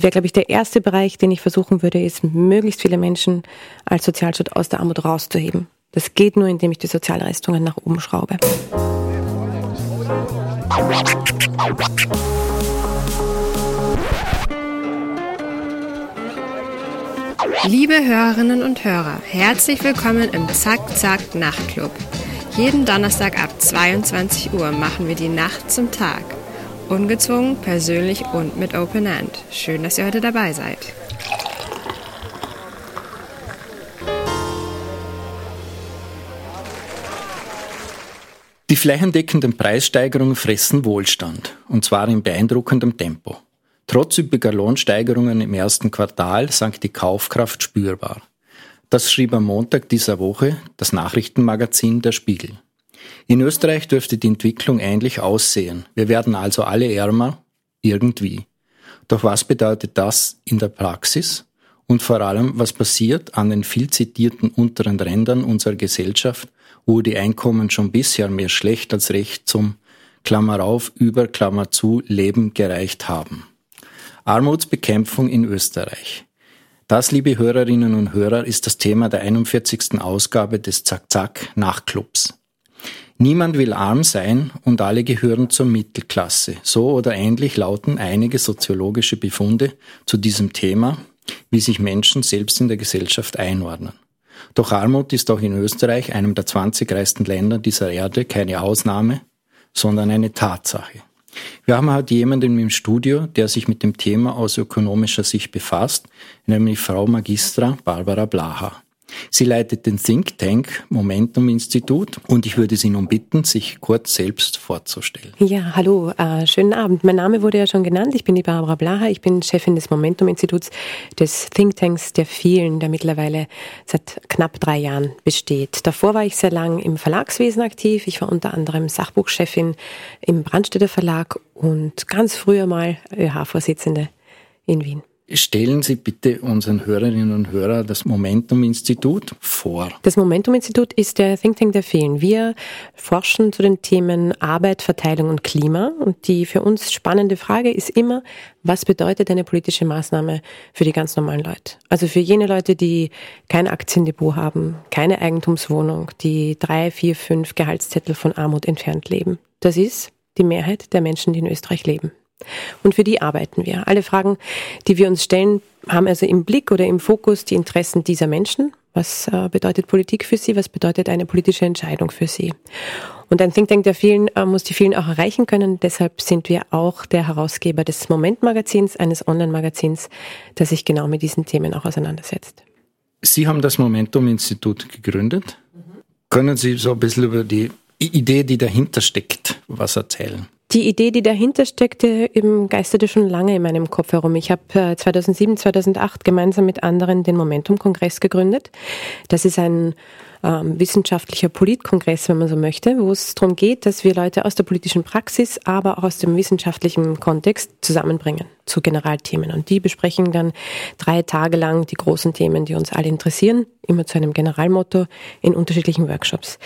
Wäre, glaube ich, der erste Bereich, den ich versuchen würde, ist, möglichst viele Menschen als Sozialstaat aus der Armut rauszuheben. Das geht nur, indem ich die Sozialleistungen nach oben schraube. Liebe Hörerinnen und Hörer, herzlich willkommen im Zack Zack Nachtclub. Jeden Donnerstag ab 22 Uhr machen wir die Nacht zum Tag. Ungezwungen, persönlich und mit Open End. Schön, dass ihr heute dabei seid. Die flächendeckenden Preissteigerungen fressen Wohlstand, und zwar in beeindruckendem Tempo. Trotz üppiger Lohnsteigerungen im ersten Quartal sank die Kaufkraft spürbar. Das schrieb am Montag dieser Woche das Nachrichtenmagazin Der Spiegel. In Österreich dürfte die Entwicklung ähnlich aussehen. Wir werden also alle ärmer, irgendwie. Doch was bedeutet das in der Praxis? Und vor allem, was passiert an den viel zitierten unteren Rändern unserer Gesellschaft, wo die Einkommen schon bisher mehr schlecht als recht zum Klammer auf, über Klammer zu Leben gereicht haben? Armutsbekämpfung in Österreich. Das, liebe Hörerinnen und Hörer, ist das Thema der 41. Ausgabe des Zack-Zack Nachclubs. Niemand will arm sein und alle gehören zur Mittelklasse. So oder ähnlich lauten einige soziologische Befunde zu diesem Thema, wie sich Menschen selbst in der Gesellschaft einordnen. Doch Armut ist auch in Österreich, einem der 20 reichsten Länder dieser Erde, keine Ausnahme, sondern eine Tatsache. Wir haben heute jemanden im Studio, der sich mit dem Thema aus ökonomischer Sicht befasst, nämlich Frau Magistra Barbara Blaha. Sie leitet den Think Tank Momentum Institut und ich würde Sie nun bitten, sich kurz selbst vorzustellen. Ja, hallo, äh, schönen Abend. Mein Name wurde ja schon genannt. Ich bin die Barbara Blaha. Ich bin Chefin des Momentum Instituts, des Think Tanks der vielen, der mittlerweile seit knapp drei Jahren besteht. Davor war ich sehr lang im Verlagswesen aktiv. Ich war unter anderem Sachbuchchefin im Brandstätter Verlag und ganz früher mal ÖH-Vorsitzende in Wien. Stellen Sie bitte unseren Hörerinnen und Hörern das Momentum-Institut vor. Das Momentum-Institut ist der Think Tank der vielen. Wir forschen zu den Themen Arbeit, Verteilung und Klima. Und die für uns spannende Frage ist immer, was bedeutet eine politische Maßnahme für die ganz normalen Leute? Also für jene Leute, die kein Aktiendepot haben, keine Eigentumswohnung, die drei, vier, fünf Gehaltszettel von Armut entfernt leben. Das ist die Mehrheit der Menschen, die in Österreich leben. Und für die arbeiten wir. Alle Fragen, die wir uns stellen, haben also im Blick oder im Fokus die Interessen dieser Menschen. Was äh, bedeutet Politik für sie? Was bedeutet eine politische Entscheidung für sie? Und ein Think Tank der vielen äh, muss die vielen auch erreichen können. Deshalb sind wir auch der Herausgeber des Moment-Magazins, eines Online-Magazins, das sich genau mit diesen Themen auch auseinandersetzt. Sie haben das Momentum-Institut gegründet. Mhm. Können Sie so ein bisschen über die Idee, die dahinter steckt, was erzählen? Die Idee, die dahinter steckte, eben geisterte schon lange in meinem Kopf herum. Ich habe 2007, 2008 gemeinsam mit anderen den Momentum-Kongress gegründet. Das ist ein ähm, wissenschaftlicher Politkongress, wenn man so möchte, wo es darum geht, dass wir Leute aus der politischen Praxis, aber auch aus dem wissenschaftlichen Kontext zusammenbringen zu Generalthemen. Und die besprechen dann drei Tage lang die großen Themen, die uns alle interessieren, immer zu einem Generalmotto in unterschiedlichen Workshops.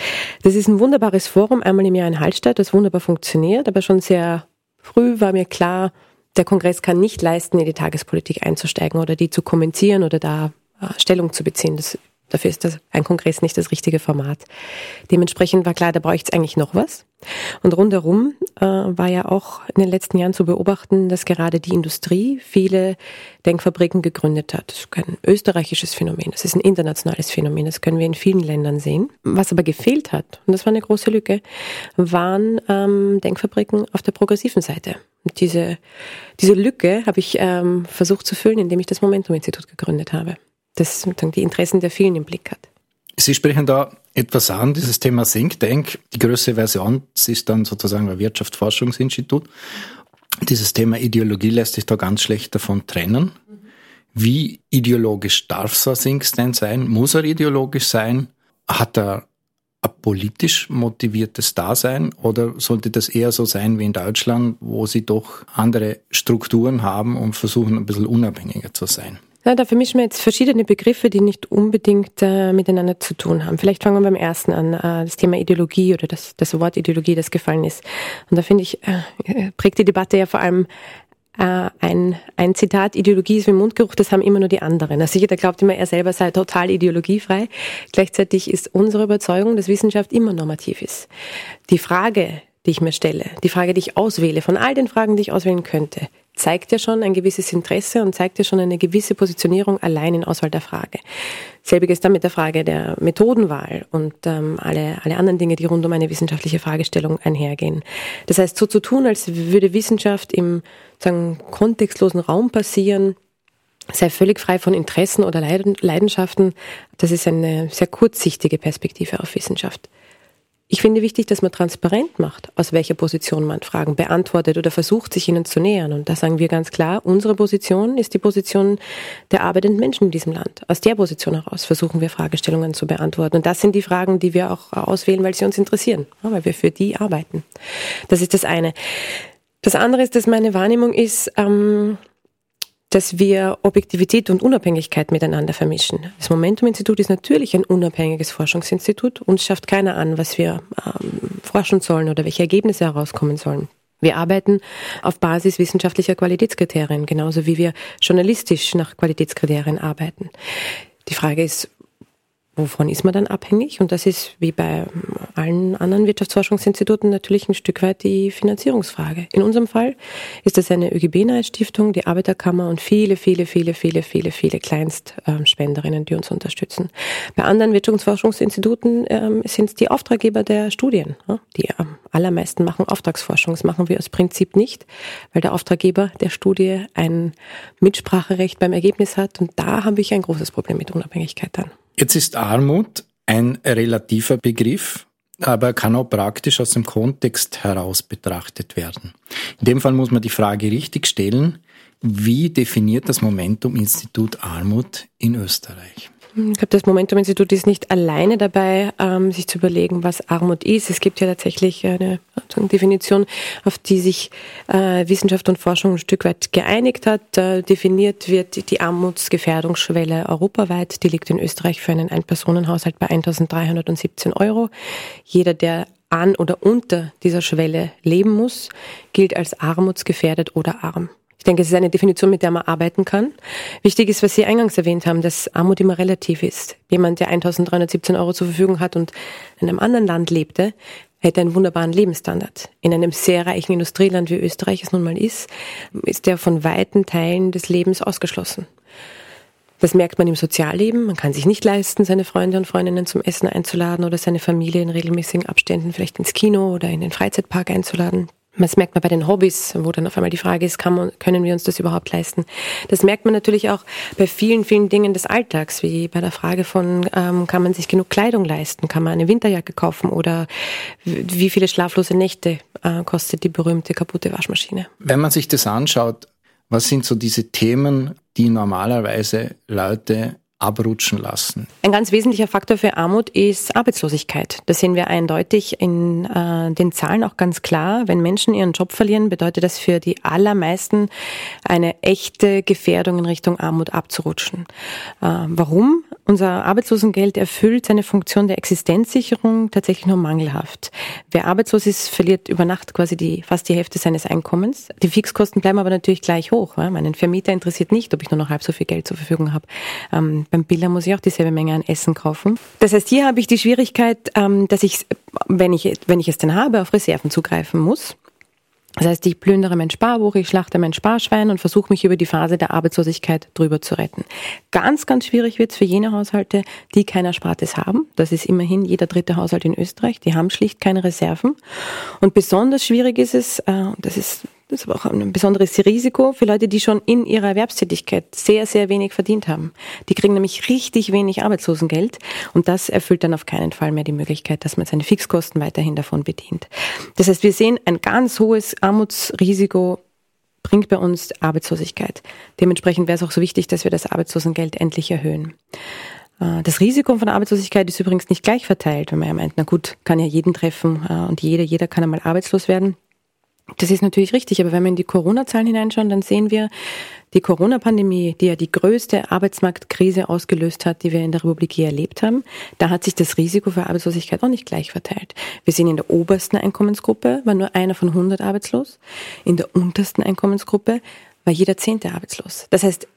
Das ist ein wunderbares Forum, einmal im Jahr in Hallstatt, das wunderbar funktioniert, aber schon sehr früh war mir klar, der Kongress kann nicht leisten, in die Tagespolitik einzusteigen oder die zu kommentieren oder da äh, Stellung zu beziehen. Das Dafür ist das, ein Kongress nicht das richtige Format. Dementsprechend war klar, da bräuchte es eigentlich noch was. Und rundherum äh, war ja auch in den letzten Jahren zu beobachten, dass gerade die Industrie viele Denkfabriken gegründet hat. Das ist kein österreichisches Phänomen, das ist ein internationales Phänomen, das können wir in vielen Ländern sehen. Was aber gefehlt hat, und das war eine große Lücke, waren ähm, Denkfabriken auf der progressiven Seite. Und diese, diese Lücke habe ich ähm, versucht zu füllen, indem ich das Momentum-Institut gegründet habe das die Interessen der vielen im Blick hat. Sie sprechen da etwas an, dieses Thema Think Tank. Die größere Version ist dann sozusagen ein Wirtschaftsforschungsinstitut. Dieses Thema Ideologie lässt sich da ganz schlecht davon trennen. Wie ideologisch darf so ein Think Tank sein? Muss er ideologisch sein? Hat er ein politisch motiviertes Dasein oder sollte das eher so sein wie in Deutschland, wo sie doch andere Strukturen haben und versuchen ein bisschen unabhängiger zu sein? Ja, da vermischen wir jetzt verschiedene Begriffe, die nicht unbedingt äh, miteinander zu tun haben. Vielleicht fangen wir beim ersten an, äh, das Thema Ideologie oder das, das Wort Ideologie, das gefallen ist. Und da finde ich, äh, prägt die Debatte ja vor allem äh, ein, ein Zitat, Ideologie ist wie Mundgeruch, das haben immer nur die anderen. Also jeder glaubt immer, er selber sei total ideologiefrei. Gleichzeitig ist unsere Überzeugung, dass Wissenschaft immer normativ ist. Die Frage, die ich mir stelle, die Frage, die ich auswähle, von all den Fragen, die ich auswählen könnte, zeigt ja schon ein gewisses Interesse und zeigt ja schon eine gewisse Positionierung allein in Auswahl der Frage. Selbiges dann mit der Frage der Methodenwahl und ähm, alle, alle anderen Dinge, die rund um eine wissenschaftliche Fragestellung einhergehen. Das heißt, so zu tun, als würde Wissenschaft im sagen, kontextlosen Raum passieren, sei völlig frei von Interessen oder Leidenschaften, das ist eine sehr kurzsichtige Perspektive auf Wissenschaft. Ich finde wichtig, dass man transparent macht, aus welcher Position man Fragen beantwortet oder versucht, sich ihnen zu nähern. Und da sagen wir ganz klar, unsere Position ist die Position der arbeitenden Menschen in diesem Land. Aus der Position heraus versuchen wir Fragestellungen zu beantworten. Und das sind die Fragen, die wir auch auswählen, weil sie uns interessieren, weil wir für die arbeiten. Das ist das eine. Das andere ist, dass meine Wahrnehmung ist, ähm, dass wir Objektivität und Unabhängigkeit miteinander vermischen. Das Momentum-Institut ist natürlich ein unabhängiges Forschungsinstitut. Uns schafft keiner an, was wir ähm, forschen sollen oder welche Ergebnisse herauskommen sollen. Wir arbeiten auf Basis wissenschaftlicher Qualitätskriterien, genauso wie wir journalistisch nach Qualitätskriterien arbeiten. Die Frage ist, Wovon ist man dann abhängig? Und das ist wie bei allen anderen Wirtschaftsforschungsinstituten natürlich ein Stück weit die Finanzierungsfrage. In unserem Fall ist das eine ÖGB-nahe Stiftung, die Arbeiterkammer und viele, viele, viele, viele, viele, viele Kleinstspenderinnen, die uns unterstützen. Bei anderen Wirtschaftsforschungsinstituten ähm, sind es die Auftraggeber der Studien. Die am allermeisten machen Auftragsforschung. Das machen wir aus Prinzip nicht, weil der Auftraggeber der Studie ein Mitspracherecht beim Ergebnis hat. Und da habe ich ein großes Problem mit Unabhängigkeit dann. Jetzt ist Armut ein relativer Begriff, aber kann auch praktisch aus dem Kontext heraus betrachtet werden. In dem Fall muss man die Frage richtig stellen, wie definiert das Momentum Institut Armut in Österreich? Ich glaube, das Momentum-Institut ist nicht alleine dabei, ähm, sich zu überlegen, was Armut ist. Es gibt ja tatsächlich eine Definition, auf die sich äh, Wissenschaft und Forschung ein Stück weit geeinigt hat. Äh, definiert wird die Armutsgefährdungsschwelle europaweit. Die liegt in Österreich für einen Ein-Personen-Haushalt bei 1.317 Euro. Jeder, der an oder unter dieser Schwelle leben muss, gilt als armutsgefährdet oder arm. Ich denke, es ist eine Definition, mit der man arbeiten kann. Wichtig ist, was Sie eingangs erwähnt haben, dass Armut immer relativ ist. Jemand, der 1317 Euro zur Verfügung hat und in einem anderen Land lebte, hätte einen wunderbaren Lebensstandard. In einem sehr reichen Industrieland, wie Österreich es nun mal ist, ist der von weiten Teilen des Lebens ausgeschlossen. Das merkt man im Sozialleben. Man kann sich nicht leisten, seine Freunde und Freundinnen zum Essen einzuladen oder seine Familie in regelmäßigen Abständen vielleicht ins Kino oder in den Freizeitpark einzuladen. Das merkt man bei den Hobbys, wo dann auf einmal die Frage ist, man, können wir uns das überhaupt leisten? Das merkt man natürlich auch bei vielen, vielen Dingen des Alltags, wie bei der Frage von, ähm, kann man sich genug Kleidung leisten? Kann man eine Winterjacke kaufen? Oder wie viele schlaflose Nächte äh, kostet die berühmte kaputte Waschmaschine? Wenn man sich das anschaut, was sind so diese Themen, die normalerweise Leute abrutschen lassen. Ein ganz wesentlicher Faktor für Armut ist Arbeitslosigkeit. Das sehen wir eindeutig in äh, den Zahlen auch ganz klar. Wenn Menschen ihren Job verlieren, bedeutet das für die allermeisten eine echte Gefährdung in Richtung Armut abzurutschen. Äh, warum? Unser Arbeitslosengeld erfüllt seine Funktion der Existenzsicherung tatsächlich nur mangelhaft. Wer arbeitslos ist, verliert über Nacht quasi die, fast die Hälfte seines Einkommens. Die Fixkosten bleiben aber natürlich gleich hoch. Ja? Meinen Vermieter interessiert nicht, ob ich nur noch halb so viel Geld zur Verfügung habe. Ähm, beim Biller muss ich auch dieselbe Menge an Essen kaufen. Das heißt, hier habe ich die Schwierigkeit, ähm, dass ich, wenn ich, wenn ich es denn habe, auf Reserven zugreifen muss. Das heißt, ich plündere mein Sparbuch, ich schlachte mein Sparschwein und versuche mich über die Phase der Arbeitslosigkeit drüber zu retten. Ganz, ganz schwierig wird es für jene Haushalte, die kein Erspartes haben. Das ist immerhin jeder dritte Haushalt in Österreich. Die haben schlicht keine Reserven. Und besonders schwierig ist es, äh, das ist ist aber auch ein besonderes Risiko für Leute, die schon in ihrer Erwerbstätigkeit sehr, sehr wenig verdient haben. Die kriegen nämlich richtig wenig Arbeitslosengeld und das erfüllt dann auf keinen Fall mehr die Möglichkeit, dass man seine Fixkosten weiterhin davon bedient. Das heißt, wir sehen ein ganz hohes Armutsrisiko bringt bei uns Arbeitslosigkeit. Dementsprechend wäre es auch so wichtig, dass wir das Arbeitslosengeld endlich erhöhen. Äh, das Risiko von Arbeitslosigkeit ist übrigens nicht gleich verteilt, wenn man ja meint, na gut, kann ja jeden treffen äh, und jeder, jeder kann einmal arbeitslos werden. Das ist natürlich richtig, aber wenn wir in die Corona-Zahlen hineinschauen, dann sehen wir, die Corona-Pandemie, die ja die größte Arbeitsmarktkrise ausgelöst hat, die wir in der Republik je erlebt haben, da hat sich das Risiko für Arbeitslosigkeit auch nicht gleich verteilt. Wir sehen in der obersten Einkommensgruppe war nur einer von 100 arbeitslos, in der untersten Einkommensgruppe war jeder Zehnte arbeitslos. Das heißt,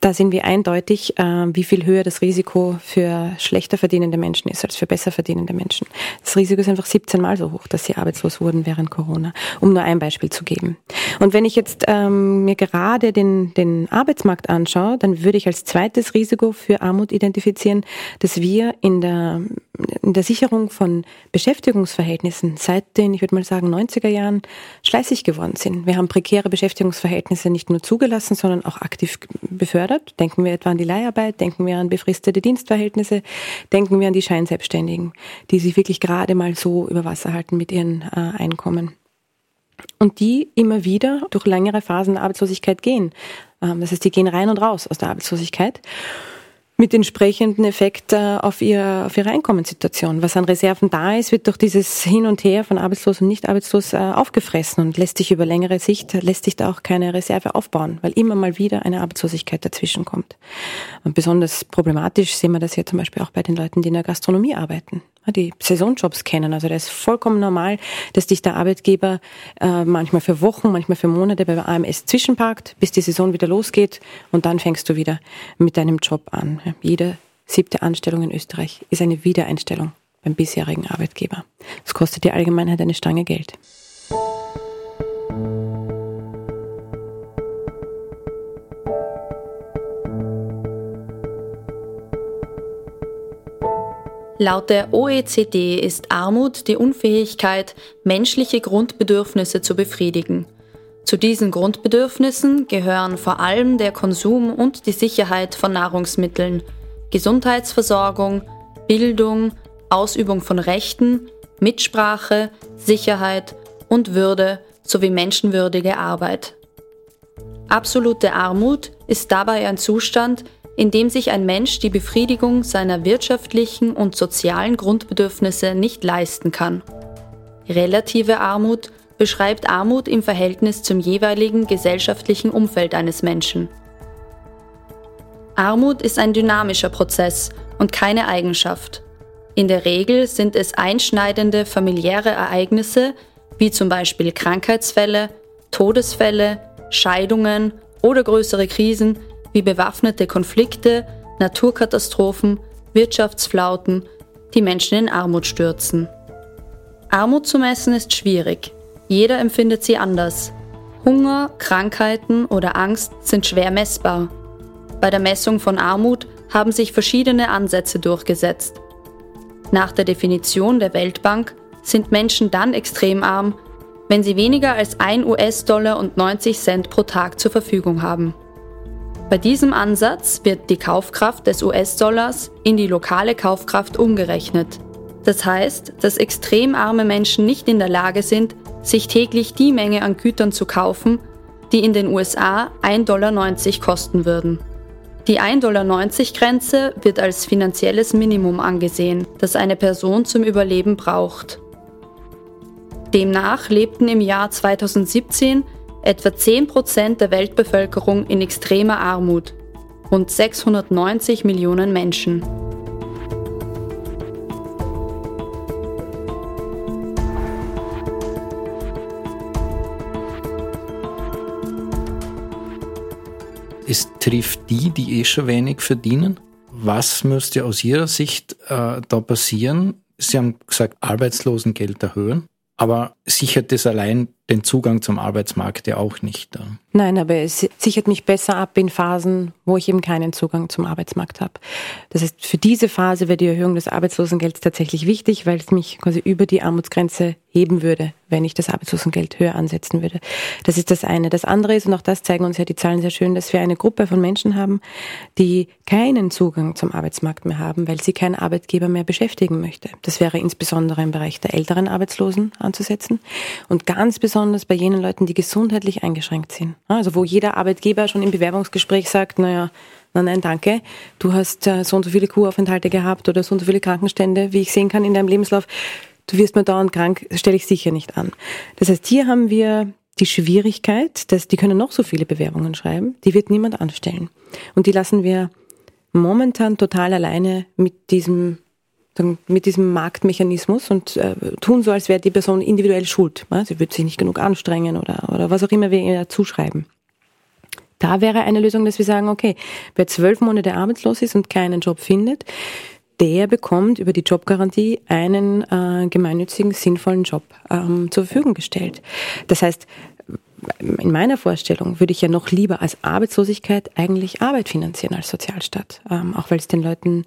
da sehen wir eindeutig, äh, wie viel höher das Risiko für schlechter verdienende Menschen ist als für besser verdienende Menschen. Das Risiko ist einfach 17 Mal so hoch, dass sie arbeitslos wurden während Corona, um nur ein Beispiel zu geben. Und wenn ich jetzt ähm, mir gerade den, den Arbeitsmarkt anschaue, dann würde ich als zweites Risiko für Armut identifizieren, dass wir in der, in der Sicherung von Beschäftigungsverhältnissen seit den, ich würde mal sagen, 90er Jahren schleißig geworden sind. Wir haben prekäre Beschäftigungsverhältnisse nicht nur zugelassen, sondern auch aktiv befördert. Denken wir etwa an die Leiharbeit, denken wir an befristete Dienstverhältnisse, denken wir an die Scheinselbstständigen, die sich wirklich gerade mal so über Wasser halten mit ihren äh, Einkommen. Und die immer wieder durch längere Phasen Arbeitslosigkeit gehen. Ähm, das heißt, die gehen rein und raus aus der Arbeitslosigkeit mit entsprechenden Effekt äh, auf, ihr, auf ihre Einkommenssituation. Was an Reserven da ist, wird durch dieses Hin und Her von arbeitslos und nicht arbeitslos äh, aufgefressen und lässt sich über längere Sicht, lässt sich da auch keine Reserve aufbauen, weil immer mal wieder eine Arbeitslosigkeit dazwischen kommt. Und besonders problematisch sehen wir das ja zum Beispiel auch bei den Leuten, die in der Gastronomie arbeiten die Saisonjobs kennen. Also das ist vollkommen normal, dass dich der Arbeitgeber äh, manchmal für Wochen, manchmal für Monate bei AMS zwischenparkt, bis die Saison wieder losgeht und dann fängst du wieder mit deinem Job an. Jede siebte Anstellung in Österreich ist eine Wiedereinstellung beim bisherigen Arbeitgeber. Das kostet die Allgemeinheit eine Stange Geld. Laut der OECD ist Armut die Unfähigkeit, menschliche Grundbedürfnisse zu befriedigen. Zu diesen Grundbedürfnissen gehören vor allem der Konsum und die Sicherheit von Nahrungsmitteln, Gesundheitsversorgung, Bildung, Ausübung von Rechten, Mitsprache, Sicherheit und Würde sowie menschenwürdige Arbeit. Absolute Armut ist dabei ein Zustand, indem sich ein Mensch die Befriedigung seiner wirtschaftlichen und sozialen Grundbedürfnisse nicht leisten kann. Relative Armut beschreibt Armut im Verhältnis zum jeweiligen gesellschaftlichen Umfeld eines Menschen. Armut ist ein dynamischer Prozess und keine Eigenschaft. In der Regel sind es einschneidende familiäre Ereignisse, wie zum Beispiel Krankheitsfälle, Todesfälle, Scheidungen oder größere Krisen, wie bewaffnete Konflikte, Naturkatastrophen, Wirtschaftsflauten, die Menschen in Armut stürzen. Armut zu messen ist schwierig. Jeder empfindet sie anders. Hunger, Krankheiten oder Angst sind schwer messbar. Bei der Messung von Armut haben sich verschiedene Ansätze durchgesetzt. Nach der Definition der Weltbank sind Menschen dann extrem arm, wenn sie weniger als 1 US-Dollar und 90 Cent pro Tag zur Verfügung haben. Bei diesem Ansatz wird die Kaufkraft des US-Dollars in die lokale Kaufkraft umgerechnet. Das heißt, dass extrem arme Menschen nicht in der Lage sind, sich täglich die Menge an Gütern zu kaufen, die in den USA 1,90 Dollar kosten würden. Die 1,90 Dollar Grenze wird als finanzielles Minimum angesehen, das eine Person zum Überleben braucht. Demnach lebten im Jahr 2017 etwa 10 Prozent der Weltbevölkerung in extremer Armut, rund 690 Millionen Menschen. Es trifft die, die eh schon wenig verdienen. Was müsste aus Ihrer Sicht äh, da passieren? Sie haben gesagt, Arbeitslosengeld erhöhen, aber sichert das allein den Zugang zum Arbeitsmarkt ja auch nicht. Nein, aber es sichert mich besser ab in Phasen, wo ich eben keinen Zugang zum Arbeitsmarkt habe. Das heißt, für diese Phase wäre die Erhöhung des Arbeitslosengelds tatsächlich wichtig, weil es mich quasi über die Armutsgrenze heben würde, wenn ich das Arbeitslosengeld höher ansetzen würde. Das ist das eine. Das andere ist, und auch das zeigen uns ja die Zahlen sehr schön, dass wir eine Gruppe von Menschen haben, die keinen Zugang zum Arbeitsmarkt mehr haben, weil sie kein Arbeitgeber mehr beschäftigen möchte. Das wäre insbesondere im Bereich der älteren Arbeitslosen anzusetzen und ganz besonders bei jenen Leuten, die gesundheitlich eingeschränkt sind. Also wo jeder Arbeitgeber schon im Bewerbungsgespräch sagt, naja, Nein, nein, danke. Du hast äh, so und so viele Kuraufenthalte gehabt oder so und so viele Krankenstände, wie ich sehen kann in deinem Lebenslauf du wirst mal dauernd krank, stelle ich sicher nicht an. Das heißt, hier haben wir die Schwierigkeit, dass die können noch so viele Bewerbungen schreiben, die wird niemand anstellen. Und die lassen wir momentan total alleine mit diesem mit diesem Marktmechanismus und äh, tun so, als wäre die Person individuell schuld. Ja? Sie würde sich nicht genug anstrengen oder, oder was auch immer wir ihr zuschreiben. Da wäre eine Lösung, dass wir sagen, okay, wer zwölf Monate arbeitslos ist und keinen Job findet, der bekommt über die Jobgarantie einen äh, gemeinnützigen, sinnvollen Job ähm, zur Verfügung gestellt. Das heißt, in meiner Vorstellung würde ich ja noch lieber als Arbeitslosigkeit eigentlich Arbeit finanzieren als Sozialstaat. Ähm, auch weil es den Leuten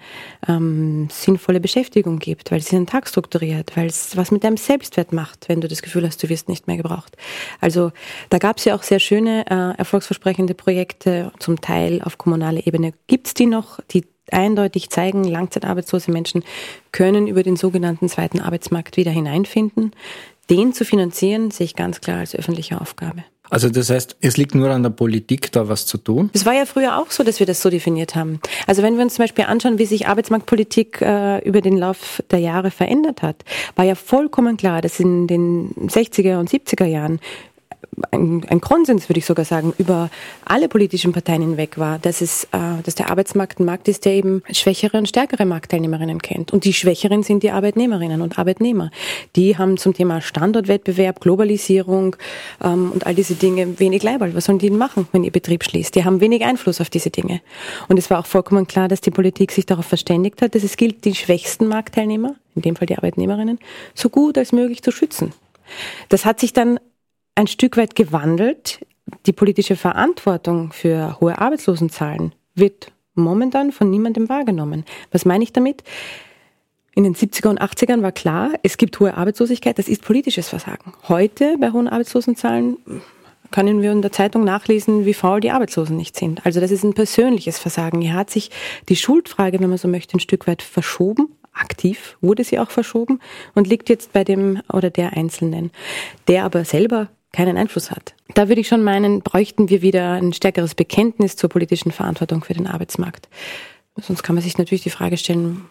ähm, sinnvolle Beschäftigung gibt, weil es den Tag strukturiert, weil es was mit deinem Selbstwert macht, wenn du das Gefühl hast, du wirst nicht mehr gebraucht. Also da gab es ja auch sehr schöne, äh, erfolgsversprechende Projekte, zum Teil auf kommunaler Ebene. Gibt es die noch, die eindeutig zeigen, langzeitarbeitslose Menschen können über den sogenannten zweiten Arbeitsmarkt wieder hineinfinden den zu finanzieren, sehe ich ganz klar als öffentliche Aufgabe. Also das heißt, es liegt nur an der Politik, da was zu tun? Es war ja früher auch so, dass wir das so definiert haben. Also wenn wir uns zum Beispiel anschauen, wie sich Arbeitsmarktpolitik äh, über den Lauf der Jahre verändert hat, war ja vollkommen klar, dass in den 60er und 70er Jahren ein, ein Konsens, würde ich sogar sagen, über alle politischen Parteien hinweg war, dass es, äh, dass der Arbeitsmarkt ein Markt ist, der eben schwächere und stärkere Marktteilnehmerinnen kennt. Und die Schwächeren sind die Arbeitnehmerinnen und Arbeitnehmer. Die haben zum Thema Standortwettbewerb, Globalisierung ähm, und all diese Dinge wenig Leiberl. Was sollen die denn machen, wenn ihr Betrieb schließt? Die haben wenig Einfluss auf diese Dinge. Und es war auch vollkommen klar, dass die Politik sich darauf verständigt hat, dass es gilt, die schwächsten Marktteilnehmer, in dem Fall die Arbeitnehmerinnen, so gut als möglich zu schützen. Das hat sich dann ein Stück weit gewandelt. Die politische Verantwortung für hohe Arbeitslosenzahlen wird momentan von niemandem wahrgenommen. Was meine ich damit? In den 70er und 80ern war klar, es gibt hohe Arbeitslosigkeit, das ist politisches Versagen. Heute bei hohen Arbeitslosenzahlen können wir in der Zeitung nachlesen, wie faul die Arbeitslosen nicht sind. Also das ist ein persönliches Versagen. Hier hat sich die Schuldfrage, wenn man so möchte, ein Stück weit verschoben. Aktiv wurde sie auch verschoben und liegt jetzt bei dem oder der Einzelnen, der aber selber keinen Einfluss hat. Da würde ich schon meinen, bräuchten wir wieder ein stärkeres Bekenntnis zur politischen Verantwortung für den Arbeitsmarkt. Sonst kann man sich natürlich die Frage stellen,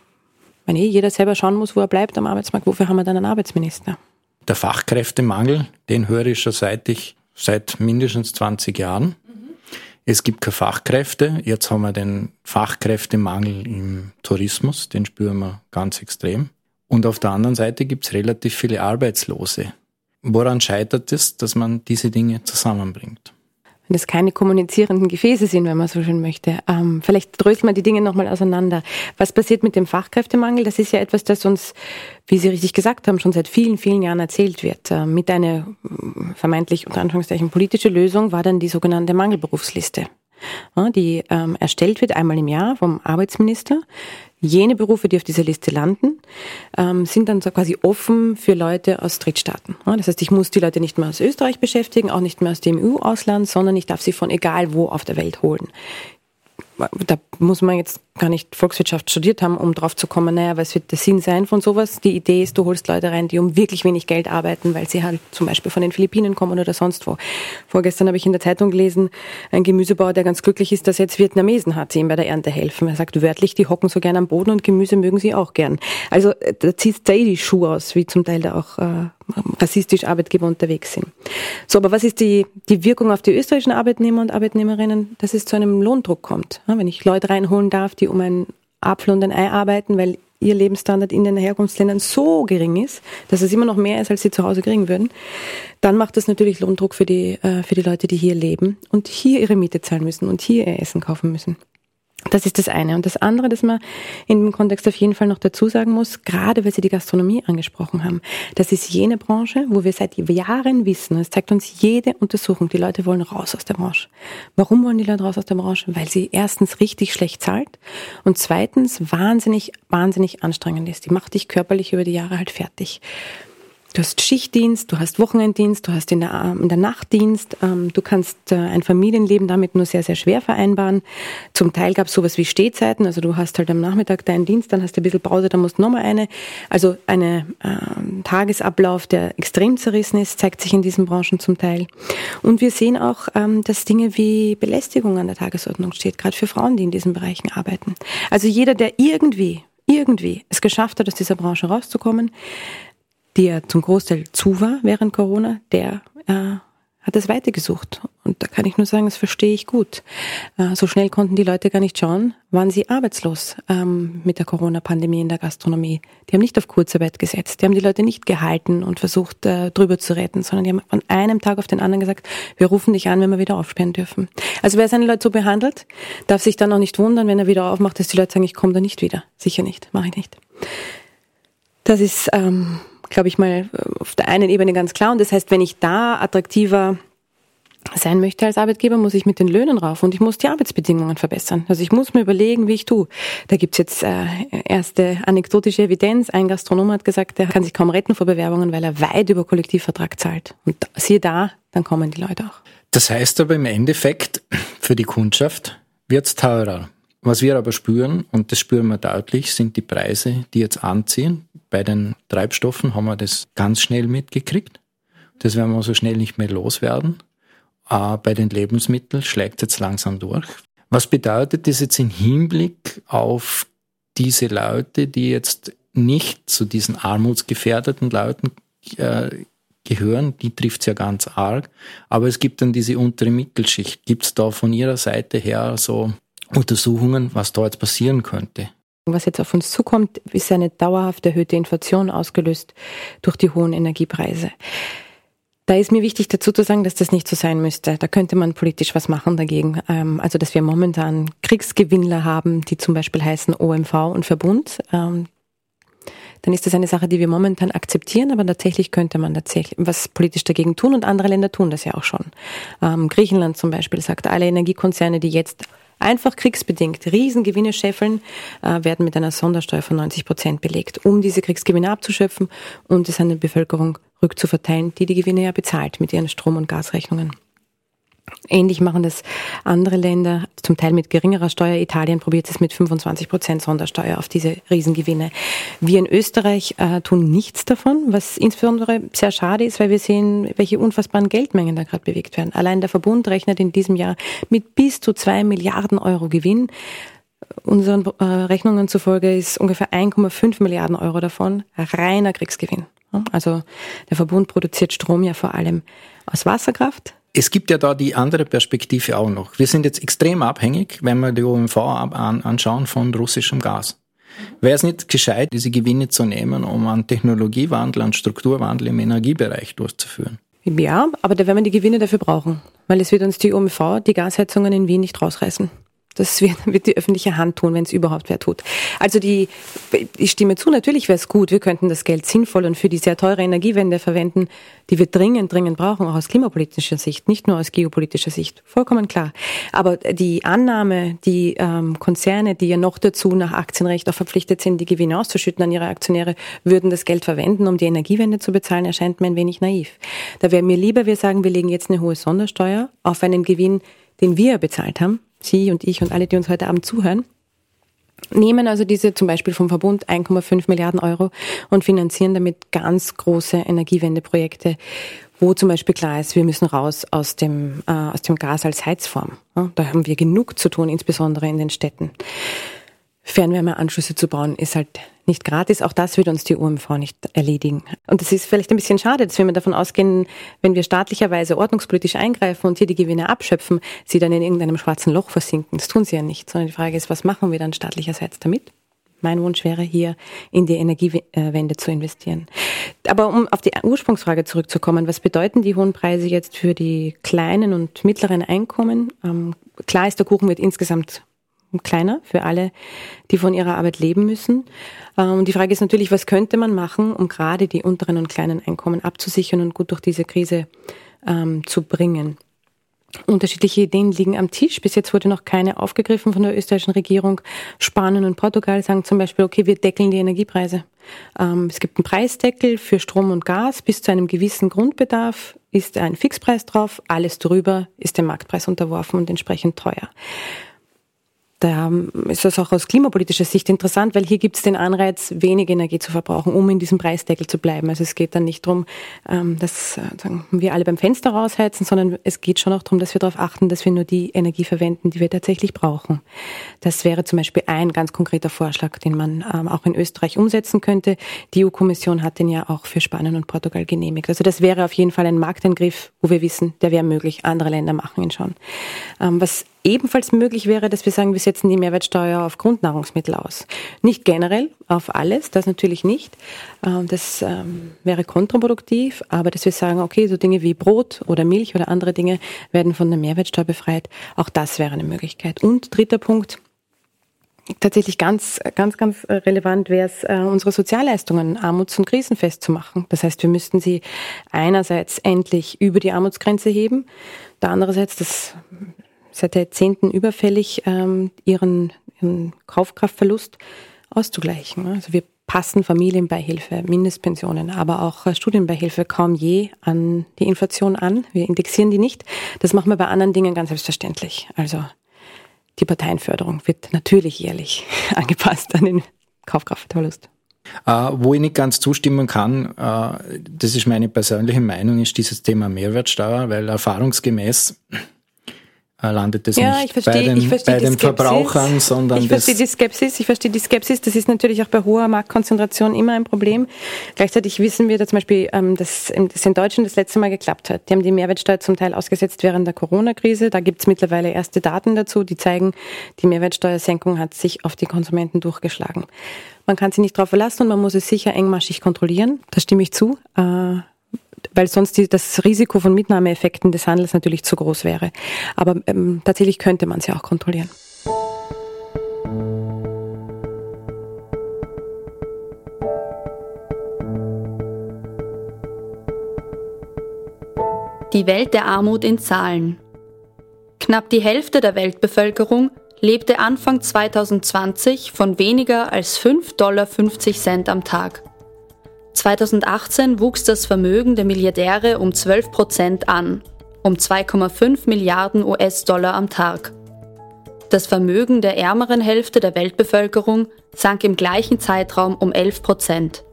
wenn eh jeder selber schauen muss, wo er bleibt am Arbeitsmarkt, wofür haben wir dann einen Arbeitsminister? Der Fachkräftemangel, den höre ich schon seit ich seit mindestens 20 Jahren. Es gibt keine Fachkräfte. Jetzt haben wir den Fachkräftemangel im Tourismus, den spüren wir ganz extrem. Und auf der anderen Seite gibt es relativ viele Arbeitslose. Woran scheitert es, dass man diese Dinge zusammenbringt? Wenn es keine kommunizierenden Gefäße sind, wenn man so schön möchte. Ähm, vielleicht dröseln wir die Dinge nochmal auseinander. Was passiert mit dem Fachkräftemangel? Das ist ja etwas, das uns, wie Sie richtig gesagt haben, schon seit vielen, vielen Jahren erzählt wird. Äh, mit einer äh, vermeintlich unter Anführungszeichen politische Lösung war dann die sogenannte Mangelberufsliste die ähm, erstellt wird einmal im Jahr vom Arbeitsminister. Jene Berufe, die auf dieser Liste landen, ähm, sind dann so quasi offen für Leute aus Drittstaaten. Das heißt, ich muss die Leute nicht mehr aus Österreich beschäftigen, auch nicht mehr aus dem EU-Ausland, sondern ich darf sie von egal wo auf der Welt holen da muss man jetzt gar nicht Volkswirtschaft studiert haben, um drauf zu kommen, naja, was wird der Sinn sein von sowas? Die Idee ist, du holst Leute rein, die um wirklich wenig Geld arbeiten, weil sie halt zum Beispiel von den Philippinen kommen oder sonst wo. Vorgestern habe ich in der Zeitung gelesen, ein Gemüsebauer, der ganz glücklich ist, dass jetzt Vietnamesen hat, die ihm bei der Ernte helfen. Er sagt wörtlich, die hocken so gern am Boden und Gemüse mögen sie auch gern. Also äh, da zieht eh die Schuhe aus, wie zum Teil da auch äh, rassistisch Arbeitgeber unterwegs sind. So, aber was ist die, die Wirkung auf die österreichischen Arbeitnehmer und Arbeitnehmerinnen, dass es zu einem Lohndruck kommt? Wenn ich Leute reinholen darf, die um ein Apfel und ein Ei arbeiten, weil ihr Lebensstandard in den Herkunftsländern so gering ist, dass es immer noch mehr ist, als sie zu Hause kriegen würden, dann macht das natürlich Lohndruck für die, äh, für die Leute, die hier leben und hier ihre Miete zahlen müssen und hier ihr Essen kaufen müssen. Das ist das eine. Und das andere, das man in dem Kontext auf jeden Fall noch dazu sagen muss, gerade weil Sie die Gastronomie angesprochen haben, das ist jene Branche, wo wir seit Jahren wissen, es zeigt uns jede Untersuchung, die Leute wollen raus aus der Branche. Warum wollen die Leute raus aus der Branche? Weil sie erstens richtig schlecht zahlt und zweitens wahnsinnig, wahnsinnig anstrengend ist. Die macht dich körperlich über die Jahre halt fertig. Du hast Schichtdienst, du hast Wochenenddienst, du hast in der, in der Nachtdienst, ähm, du kannst äh, ein Familienleben damit nur sehr, sehr schwer vereinbaren. Zum Teil gab es sowas wie Stehzeiten, also du hast halt am Nachmittag deinen Dienst, dann hast du ein bisschen Pause, dann musst du nochmal eine. Also eine äh, Tagesablauf, der extrem zerrissen ist, zeigt sich in diesen Branchen zum Teil. Und wir sehen auch, ähm, dass Dinge wie Belästigung an der Tagesordnung steht, gerade für Frauen, die in diesen Bereichen arbeiten. Also jeder, der irgendwie irgendwie es geschafft hat, aus dieser Branche rauszukommen, die ja zum Großteil zu war während Corona, der äh, hat es weitergesucht. Und da kann ich nur sagen, das verstehe ich gut. Äh, so schnell konnten die Leute gar nicht schauen, waren sie arbeitslos ähm, mit der Corona-Pandemie in der Gastronomie. Die haben nicht auf Kurzarbeit gesetzt, die haben die Leute nicht gehalten und versucht, äh, drüber zu retten, sondern die haben von einem Tag auf den anderen gesagt, wir rufen dich an, wenn wir wieder aufsperren dürfen. Also wer seine Leute so behandelt, darf sich dann auch nicht wundern, wenn er wieder aufmacht, dass die Leute sagen, ich komme da nicht wieder. Sicher nicht, mache ich nicht. Das ist... Ähm, glaube ich mal, auf der einen Ebene ganz klar. Und das heißt, wenn ich da attraktiver sein möchte als Arbeitgeber, muss ich mit den Löhnen rauf und ich muss die Arbeitsbedingungen verbessern. Also ich muss mir überlegen, wie ich tue. Da gibt's jetzt äh, erste anekdotische Evidenz. Ein Gastronom hat gesagt, er kann sich kaum retten vor Bewerbungen, weil er weit über Kollektivvertrag zahlt. Und siehe da, dann kommen die Leute auch. Das heißt aber im Endeffekt, für die Kundschaft wird's teurer. Was wir aber spüren, und das spüren wir deutlich, sind die Preise, die jetzt anziehen. Bei den Treibstoffen haben wir das ganz schnell mitgekriegt. Das werden wir so schnell nicht mehr loswerden. Aber bei den Lebensmitteln schlägt es jetzt langsam durch. Was bedeutet das jetzt im Hinblick auf diese Leute, die jetzt nicht zu diesen armutsgefährdeten Leuten äh, gehören, die trifft es ja ganz arg. Aber es gibt dann diese untere Mittelschicht. Gibt es da von Ihrer Seite her so Untersuchungen, was da jetzt passieren könnte. Was jetzt auf uns zukommt, ist eine dauerhaft erhöhte Inflation ausgelöst durch die hohen Energiepreise. Da ist mir wichtig dazu zu sagen, dass das nicht so sein müsste. Da könnte man politisch was machen dagegen. Ähm, also, dass wir momentan Kriegsgewinnler haben, die zum Beispiel heißen OMV und Verbund. Ähm, dann ist das eine Sache, die wir momentan akzeptieren, aber tatsächlich könnte man tatsächlich was politisch dagegen tun und andere Länder tun das ja auch schon. Ähm, Griechenland zum Beispiel sagt, alle Energiekonzerne, die jetzt einfach kriegsbedingt Riesengewinne scheffeln, äh, werden mit einer Sondersteuer von 90 Prozent belegt, um diese Kriegsgewinne abzuschöpfen und es an die Bevölkerung rückzuverteilen, die die Gewinne ja bezahlt mit ihren Strom- und Gasrechnungen. Ähnlich machen das andere Länder, zum Teil mit geringerer Steuer. Italien probiert es mit 25 Prozent Sondersteuer auf diese Riesengewinne. Wir in Österreich äh, tun nichts davon, was insbesondere sehr schade ist, weil wir sehen, welche unfassbaren Geldmengen da gerade bewegt werden. Allein der Verbund rechnet in diesem Jahr mit bis zu zwei Milliarden Euro Gewinn. Unseren äh, Rechnungen zufolge ist ungefähr 1,5 Milliarden Euro davon reiner Kriegsgewinn. Also der Verbund produziert Strom ja vor allem aus Wasserkraft, es gibt ja da die andere Perspektive auch noch. Wir sind jetzt extrem abhängig, wenn wir die OMV anschauen, von russischem Gas. Wäre es nicht gescheit, diese Gewinne zu nehmen, um einen Technologiewandel, einen Strukturwandel im Energiebereich durchzuführen? Ja, aber da werden wir die Gewinne dafür brauchen, weil es wird uns die OMV, die Gasheizungen in Wien nicht rausreißen. Das wird, wird die öffentliche Hand tun, wenn es überhaupt wer tut. Also die, ich stimme zu, natürlich wäre es gut, wir könnten das Geld sinnvoll und für die sehr teure Energiewende verwenden, die wir dringend, dringend brauchen, auch aus klimapolitischer Sicht, nicht nur aus geopolitischer Sicht. Vollkommen klar. Aber die Annahme, die ähm, Konzerne, die ja noch dazu nach Aktienrecht auch verpflichtet sind, die Gewinne auszuschütten an ihre Aktionäre, würden das Geld verwenden, um die Energiewende zu bezahlen, erscheint mir ein wenig naiv. Da wäre mir lieber, wir sagen, wir legen jetzt eine hohe Sondersteuer auf einen Gewinn, den wir bezahlt haben, Sie und ich und alle, die uns heute Abend zuhören, nehmen also diese zum Beispiel vom Verbund 1,5 Milliarden Euro und finanzieren damit ganz große Energiewendeprojekte, wo zum Beispiel klar ist, wir müssen raus aus dem, äh, aus dem Gas als Heizform. da haben wir genug zu tun, insbesondere in den Städten. Fernwärmeanschlüsse zu bauen, ist halt nicht gratis. Auch das wird uns die UMV nicht erledigen. Und es ist vielleicht ein bisschen schade, dass wir davon ausgehen, wenn wir staatlicherweise ordnungspolitisch eingreifen und hier die Gewinne abschöpfen, sie dann in irgendeinem schwarzen Loch versinken. Das tun sie ja nicht, sondern die Frage ist, was machen wir dann staatlicherseits damit? Mein Wunsch wäre hier in die Energiewende zu investieren. Aber um auf die Ursprungsfrage zurückzukommen, was bedeuten die hohen Preise jetzt für die kleinen und mittleren Einkommen? Ähm, klar ist, der Kuchen wird insgesamt kleiner für alle, die von ihrer Arbeit leben müssen. Ähm, und die Frage ist natürlich, was könnte man machen, um gerade die unteren und kleinen Einkommen abzusichern und gut durch diese Krise ähm, zu bringen. Unterschiedliche Ideen liegen am Tisch. Bis jetzt wurde noch keine aufgegriffen von der österreichischen Regierung. Spanien und Portugal sagen zum Beispiel, okay, wir deckeln die Energiepreise. Ähm, es gibt einen Preisdeckel für Strom und Gas. Bis zu einem gewissen Grundbedarf ist ein Fixpreis drauf. Alles drüber ist dem Marktpreis unterworfen und entsprechend teuer. Da ist das auch aus klimapolitischer Sicht interessant, weil hier gibt es den Anreiz, wenig Energie zu verbrauchen, um in diesem Preisdeckel zu bleiben. Also es geht dann nicht darum, ähm, dass wir alle beim Fenster rausheizen, sondern es geht schon auch darum, dass wir darauf achten, dass wir nur die Energie verwenden, die wir tatsächlich brauchen. Das wäre zum Beispiel ein ganz konkreter Vorschlag, den man ähm, auch in Österreich umsetzen könnte. Die EU-Kommission hat den ja auch für Spanien und Portugal genehmigt. Also das wäre auf jeden Fall ein Marktangriff, wo wir wissen, der wäre möglich. Andere Länder machen ihn schon. Ähm, was ebenfalls möglich wäre, dass wir sagen, wir setzen die Mehrwertsteuer auf Grundnahrungsmittel aus. Nicht generell auf alles, das natürlich nicht. Ähm, das ähm, wäre kontraproduktiv, aber dass wir sagen, okay, so Dinge wie Brot oder Milch oder andere Dinge werden von der Mehrwertsteuer befreit, auch das wäre eine Möglichkeit. Und dritter Punkt, tatsächlich ganz, ganz, ganz relevant wäre es, äh, unsere Sozialleistungen armuts- und krisenfest zu machen. Das heißt, wir müssten sie einerseits endlich über die Armutsgrenze heben, der andererseits, das seit Jahrzehnten überfällig, ähm, ihren, ihren Kaufkraftverlust auszugleichen. Also wir passen Familienbeihilfe, Mindestpensionen, aber auch äh, Studienbeihilfe kaum je an die Inflation an. Wir indexieren die nicht. Das machen wir bei anderen Dingen ganz selbstverständlich. Also die Parteienförderung wird natürlich jährlich angepasst an den Kaufkraftverlust. Uh, wo ich nicht ganz zustimmen kann, uh, das ist meine persönliche Meinung, ist dieses Thema Mehrwertsteuer, weil erfahrungsgemäß äh, landet es ja, nicht verstehe, bei den, bei den Verbrauchern, sondern ich verstehe die Skepsis. Ich verstehe die Skepsis. Das ist natürlich auch bei hoher Marktkonzentration immer ein Problem. Gleichzeitig wissen wir, dass zum Beispiel ähm, dass, das in Deutschland das letzte Mal geklappt hat. Die haben die Mehrwertsteuer zum Teil ausgesetzt während der Corona-Krise. Da gibt es mittlerweile erste Daten dazu, die zeigen, die Mehrwertsteuersenkung hat sich auf die Konsumenten durchgeschlagen. Man kann sich nicht darauf verlassen und man muss es sicher engmaschig kontrollieren. Da stimme ich zu. Äh, weil sonst die, das Risiko von Mitnahmeeffekten des Handels natürlich zu groß wäre. Aber ähm, tatsächlich könnte man sie auch kontrollieren. Die Welt der Armut in Zahlen. Knapp die Hälfte der Weltbevölkerung lebte Anfang 2020 von weniger als 5,50 Dollar am Tag. 2018 wuchs das Vermögen der Milliardäre um 12 Prozent an, um 2,5 Milliarden US-Dollar am Tag. Das Vermögen der ärmeren Hälfte der Weltbevölkerung sank im gleichen Zeitraum um 11 Prozent.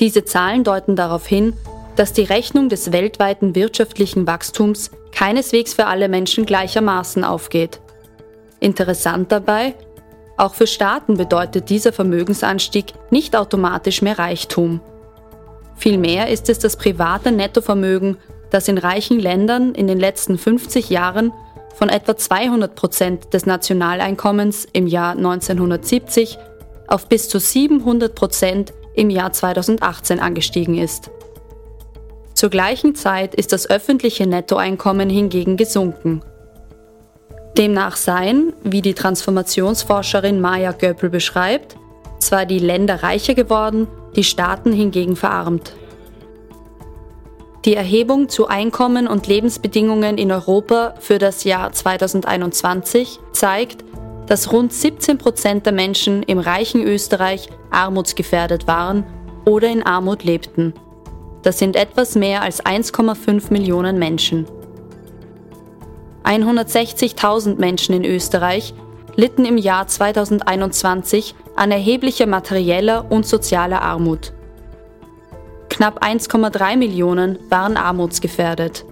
Diese Zahlen deuten darauf hin, dass die Rechnung des weltweiten wirtschaftlichen Wachstums keineswegs für alle Menschen gleichermaßen aufgeht. Interessant dabei, auch für Staaten bedeutet dieser Vermögensanstieg nicht automatisch mehr Reichtum. Vielmehr ist es das private Nettovermögen, das in reichen Ländern in den letzten 50 Jahren von etwa 200 Prozent des Nationaleinkommens im Jahr 1970 auf bis zu 700 Prozent im Jahr 2018 angestiegen ist. Zur gleichen Zeit ist das öffentliche Nettoeinkommen hingegen gesunken. Demnach seien, wie die Transformationsforscherin Maya Göppel beschreibt, zwar die Länder reicher geworden, die Staaten hingegen verarmt. Die Erhebung zu Einkommen und Lebensbedingungen in Europa für das Jahr 2021 zeigt, dass rund 17 Prozent der Menschen im reichen Österreich armutsgefährdet waren oder in Armut lebten. Das sind etwas mehr als 1,5 Millionen Menschen. 160.000 Menschen in Österreich litten im Jahr 2021 an erheblicher materieller und sozialer Armut. Knapp 1,3 Millionen waren armutsgefährdet.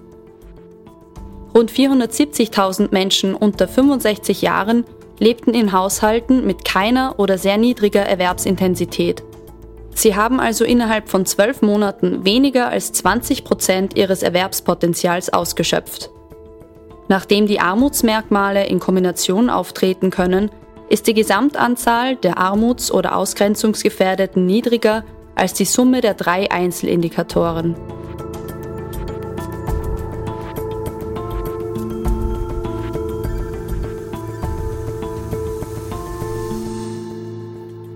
Rund 470.000 Menschen unter 65 Jahren lebten in Haushalten mit keiner oder sehr niedriger Erwerbsintensität. Sie haben also innerhalb von zwölf Monaten weniger als 20 Prozent ihres Erwerbspotenzials ausgeschöpft. Nachdem die Armutsmerkmale in Kombination auftreten können, ist die Gesamtanzahl der armuts- oder ausgrenzungsgefährdeten niedriger als die Summe der drei Einzelindikatoren.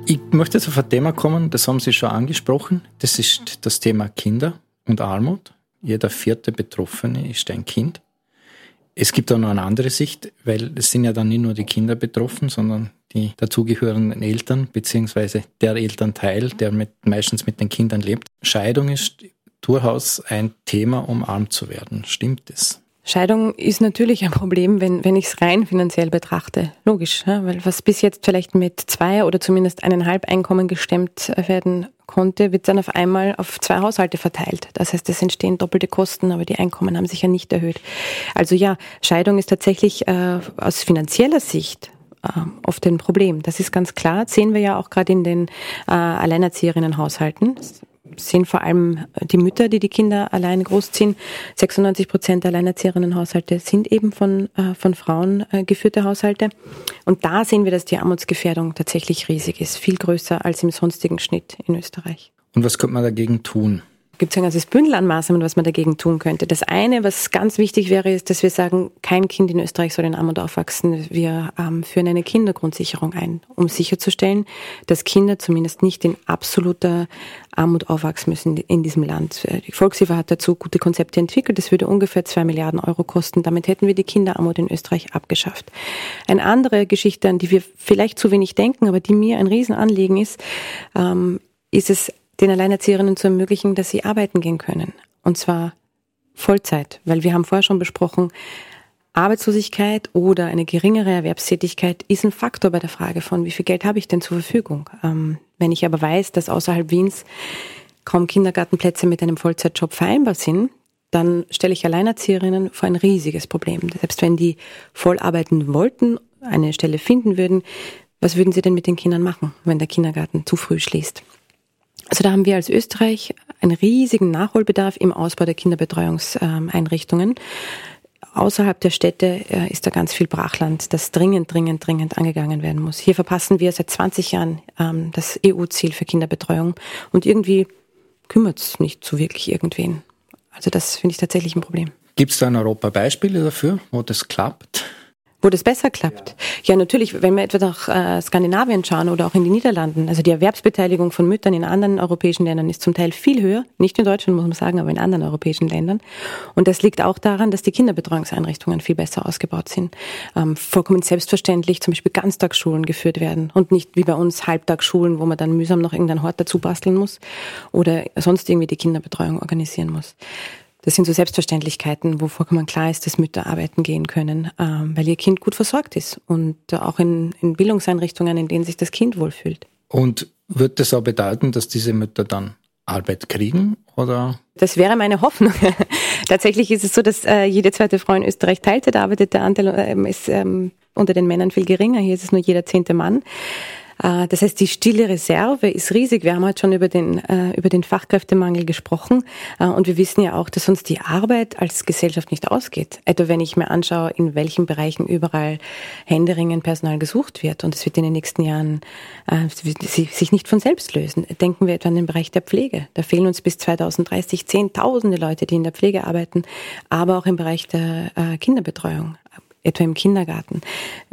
Ich möchte jetzt auf ein Thema kommen, das haben Sie schon angesprochen. Das ist das Thema Kinder und Armut. Jeder vierte Betroffene ist ein Kind. Es gibt auch noch eine andere Sicht, weil es sind ja dann nicht nur die Kinder betroffen, sondern die dazugehörenden Eltern, beziehungsweise der Elternteil, der mit, meistens mit den Kindern lebt. Scheidung ist durchaus ein Thema, um arm zu werden. Stimmt es? Scheidung ist natürlich ein Problem, wenn, wenn ich es rein finanziell betrachte. Logisch, ja? weil was bis jetzt vielleicht mit zwei oder zumindest eineinhalb Einkommen gestemmt werden konnte, wird dann auf einmal auf zwei Haushalte verteilt. Das heißt, es entstehen doppelte Kosten, aber die Einkommen haben sich ja nicht erhöht. Also ja, Scheidung ist tatsächlich äh, aus finanzieller Sicht äh, oft ein Problem. Das ist ganz klar. Das sehen wir ja auch gerade in den äh, Alleinerzieherinnenhaushalten sind vor allem die Mütter, die die Kinder allein großziehen. 96 Prozent der Alleinerzieherinnenhaushalte sind eben von, äh, von Frauen äh, geführte Haushalte. Und da sehen wir, dass die Armutsgefährdung tatsächlich riesig ist, viel größer als im sonstigen Schnitt in Österreich. Und was könnte man dagegen tun? Gibt es ein ganzes Bündel an Maßnahmen, was man dagegen tun könnte. Das eine, was ganz wichtig wäre, ist, dass wir sagen, kein Kind in Österreich soll in Armut aufwachsen. Wir ähm, führen eine Kindergrundsicherung ein, um sicherzustellen, dass Kinder zumindest nicht in absoluter Armut aufwachsen müssen in diesem Land. Die Volkshilfe hat dazu gute Konzepte entwickelt. Das würde ungefähr zwei Milliarden Euro kosten. Damit hätten wir die Kinderarmut in Österreich abgeschafft. Eine andere Geschichte, an die wir vielleicht zu wenig denken, aber die mir ein Riesenanliegen ist, ähm, ist es den Alleinerzieherinnen zu ermöglichen, dass sie arbeiten gehen können. Und zwar Vollzeit, weil wir haben vorher schon besprochen, Arbeitslosigkeit oder eine geringere Erwerbstätigkeit ist ein Faktor bei der Frage von, wie viel Geld habe ich denn zur Verfügung. Ähm, wenn ich aber weiß, dass außerhalb Wiens kaum Kindergartenplätze mit einem Vollzeitjob vereinbar sind, dann stelle ich Alleinerzieherinnen vor ein riesiges Problem. Selbst wenn die voll arbeiten wollten, eine Stelle finden würden, was würden sie denn mit den Kindern machen, wenn der Kindergarten zu früh schließt? Also da haben wir als Österreich einen riesigen Nachholbedarf im Ausbau der Kinderbetreuungseinrichtungen. Außerhalb der Städte äh, ist da ganz viel Brachland, das dringend, dringend, dringend angegangen werden muss. Hier verpassen wir seit 20 Jahren ähm, das EU-Ziel für Kinderbetreuung und irgendwie kümmert es nicht so wirklich irgendwen. Also das finde ich tatsächlich ein Problem. Gibt es da in Europa Beispiele dafür, wo das klappt? Wo das besser klappt? Ja, ja natürlich, wenn wir etwa nach äh, Skandinavien schauen oder auch in die Niederlanden, also die Erwerbsbeteiligung von Müttern in anderen europäischen Ländern ist zum Teil viel höher, nicht in Deutschland muss man sagen, aber in anderen europäischen Ländern. Und das liegt auch daran, dass die Kinderbetreuungseinrichtungen viel besser ausgebaut sind. Ähm, vollkommen selbstverständlich zum Beispiel Ganztagsschulen geführt werden und nicht wie bei uns Halbtagsschulen, wo man dann mühsam noch irgendein Hort dazu basteln muss oder sonst irgendwie die Kinderbetreuung organisieren muss. Das sind so Selbstverständlichkeiten, wo vollkommen klar ist, dass Mütter arbeiten gehen können, ähm, weil ihr Kind gut versorgt ist und auch in, in Bildungseinrichtungen, in denen sich das Kind wohlfühlt. Und wird das auch bedeuten, dass diese Mütter dann Arbeit kriegen oder? Das wäre meine Hoffnung. Tatsächlich ist es so, dass äh, jede zweite Frau in Österreich Teilzeit arbeitet. Der Anteil äh, ist ähm, unter den Männern viel geringer. Hier ist es nur jeder zehnte Mann. Äh, das heißt, die stille Reserve ist riesig. Wir haben heute schon über den, äh, über den Fachkräftemangel gesprochen. Äh, und wir wissen ja auch, dass uns die Arbeit als Gesellschaft nicht ausgeht. Etwa wenn ich mir anschaue, in welchen Bereichen überall händeringend Personal gesucht wird. Und es wird in den nächsten Jahren sich nicht von selbst lösen. Denken wir etwa an den Bereich der Pflege. Da fehlen uns bis 2030 Zehntausende Leute, die in der Pflege arbeiten, aber auch im Bereich der Kinderbetreuung etwa im Kindergarten.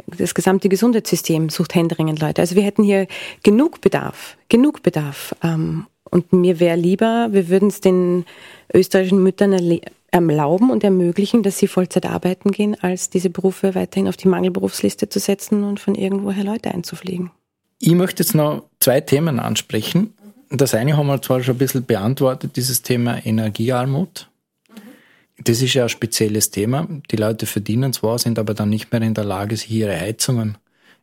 Das gesamte Gesundheitssystem sucht händeringend Leute. Also wir hätten hier genug Bedarf, genug Bedarf. Ähm, und mir wäre lieber, wir würden es den österreichischen Müttern erlauben und ermöglichen, dass sie Vollzeit arbeiten gehen, als diese Berufe weiterhin auf die Mangelberufsliste zu setzen und von irgendwoher Leute einzufliegen. Ich möchte jetzt noch zwei Themen ansprechen. Das eine haben wir zwar schon ein bisschen beantwortet, dieses Thema Energiearmut. Das ist ja ein spezielles Thema. Die Leute verdienen zwar, sind aber dann nicht mehr in der Lage, sich ihre Heizungen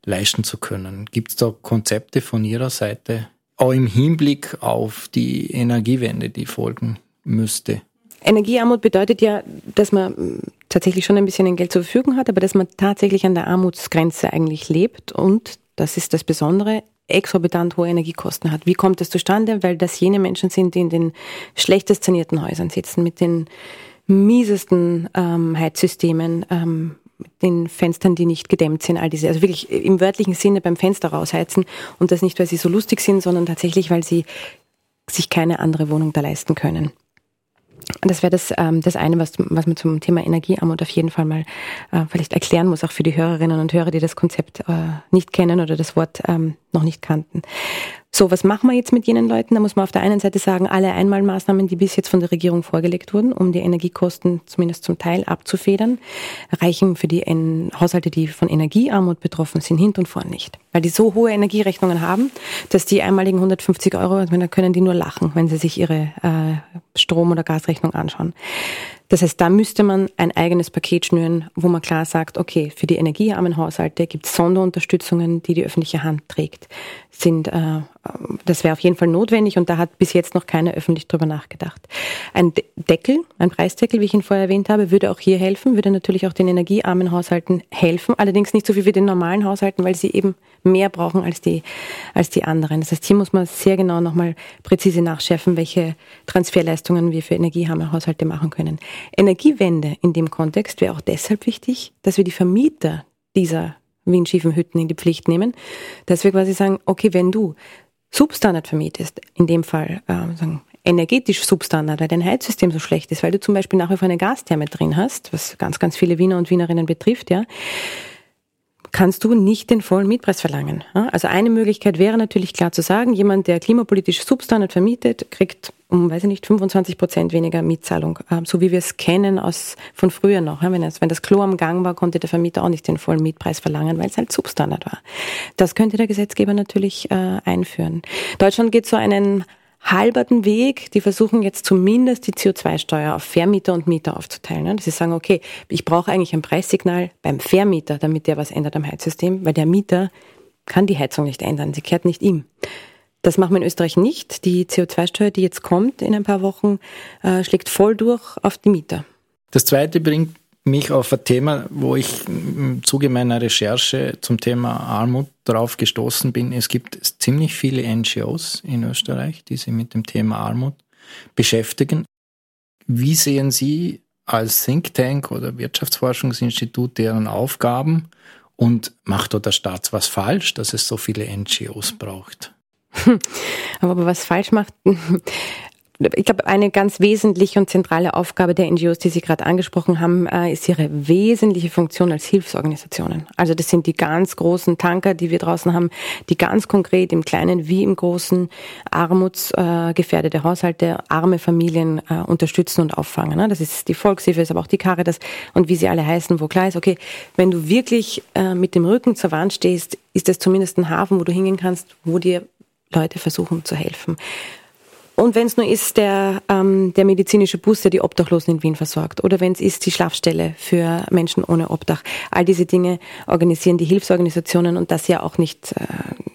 leisten zu können. Gibt es da Konzepte von Ihrer Seite, auch im Hinblick auf die Energiewende, die folgen müsste? Energiearmut bedeutet ja, dass man tatsächlich schon ein bisschen Geld zur Verfügung hat, aber dass man tatsächlich an der Armutsgrenze eigentlich lebt und, das ist das Besondere, exorbitant hohe Energiekosten hat. Wie kommt das zustande? Weil das jene Menschen sind, die in den schlechtest sanierten Häusern sitzen, mit den miesesten ähm, Heizsystemen, ähm, den Fenstern, die nicht gedämmt sind, all diese, also wirklich im wörtlichen Sinne beim Fenster rausheizen und das nicht, weil sie so lustig sind, sondern tatsächlich, weil sie sich keine andere Wohnung da leisten können. Das wäre das, ähm, das eine, was, was man zum Thema Energiearmut auf jeden Fall mal äh, vielleicht erklären muss, auch für die Hörerinnen und Hörer, die das Konzept äh, nicht kennen oder das Wort ähm, noch nicht kannten. So, was machen wir jetzt mit jenen Leuten? Da muss man auf der einen Seite sagen, alle Einmalmaßnahmen, die bis jetzt von der Regierung vorgelegt wurden, um die Energiekosten zumindest zum Teil abzufedern, reichen für die Haushalte, die von Energiearmut betroffen sind, hinten und vorn nicht. Weil die so hohe Energierechnungen haben, dass die einmaligen 150 Euro, da können die nur lachen, wenn sie sich ihre äh, Strom- oder Gasrechnung anschauen. Das heißt, da müsste man ein eigenes Paket schnüren, wo man klar sagt, okay, für die energiearmen Haushalte gibt es Sonderunterstützungen, die die öffentliche Hand trägt. Sind, äh, das wäre auf jeden Fall notwendig und da hat bis jetzt noch keiner öffentlich drüber nachgedacht. Ein Deckel, ein Preisdeckel, wie ich ihn vorher erwähnt habe, würde auch hier helfen, würde natürlich auch den energiearmen Haushalten helfen, allerdings nicht so viel wie den normalen Haushalten, weil sie eben mehr brauchen als die, als die anderen. Das heißt, hier muss man sehr genau nochmal präzise nachschärfen, welche Transferleistungen wir für energiearme Haushalte machen können. Energiewende in dem Kontext wäre auch deshalb wichtig, dass wir die Vermieter dieser windschiefen Hütten in die Pflicht nehmen, dass wir quasi sagen, okay, wenn du Substandard vermietest, in dem Fall äh, sagen, energetisch Substandard, weil dein Heizsystem so schlecht ist, weil du zum Beispiel nach wie vor eine Gastherme drin hast, was ganz, ganz viele Wiener und Wienerinnen betrifft, ja, kannst du nicht den vollen Mietpreis verlangen. Also eine Möglichkeit wäre natürlich klar zu sagen, jemand, der klimapolitisch Substandard vermietet, kriegt um, weiß ich nicht, 25 Prozent weniger Mietzahlung, ähm, so wie wir es kennen aus, von früher noch. Wenn, das Klo am Gang war, konnte der Vermieter auch nicht den vollen Mietpreis verlangen, weil es halt Substandard war. Das könnte der Gesetzgeber natürlich äh, einführen. Deutschland geht so einen halberten Weg. Die versuchen jetzt zumindest die CO2-Steuer auf Vermieter und Mieter aufzuteilen. Sie sagen, okay, ich brauche eigentlich ein Preissignal beim Vermieter, damit der was ändert am Heizsystem, weil der Mieter kann die Heizung nicht ändern, sie kehrt nicht ihm. Das machen wir in Österreich nicht. Die CO2-Steuer, die jetzt kommt in ein paar Wochen, äh, schlägt voll durch auf die Mieter. Das zweite bringt mich auf ein Thema, wo ich im Zuge meiner Recherche zum Thema Armut darauf gestoßen bin. Es gibt ziemlich viele NGOs in Österreich, die sich mit dem Thema Armut beschäftigen. Wie sehen Sie als Think Tank oder Wirtschaftsforschungsinstitut deren Aufgaben und macht da der Staat was falsch, dass es so viele NGOs braucht? Aber was falsch macht, ich glaube, eine ganz wesentliche und zentrale Aufgabe der NGOs, die Sie gerade angesprochen haben, äh, ist ihre wesentliche Funktion als Hilfsorganisationen. Also das sind die ganz großen Tanker, die wir draußen haben, die ganz konkret im Kleinen wie im Großen armutsgefährdete Haushalte, arme Familien äh, unterstützen und auffangen. Ne? Das ist die Volkshilfe, ist aber auch die Caritas und wie sie alle heißen, wo klar ist, okay, wenn du wirklich äh, mit dem Rücken zur Wand stehst, ist das zumindest ein Hafen, wo du hingehen kannst, wo dir Leute versuchen zu helfen. Und wenn es nur ist, der, ähm, der medizinische Bus, der die Obdachlosen in Wien versorgt, oder wenn es ist, die Schlafstelle für Menschen ohne Obdach. All diese Dinge organisieren die Hilfsorganisationen und das ja auch nicht äh,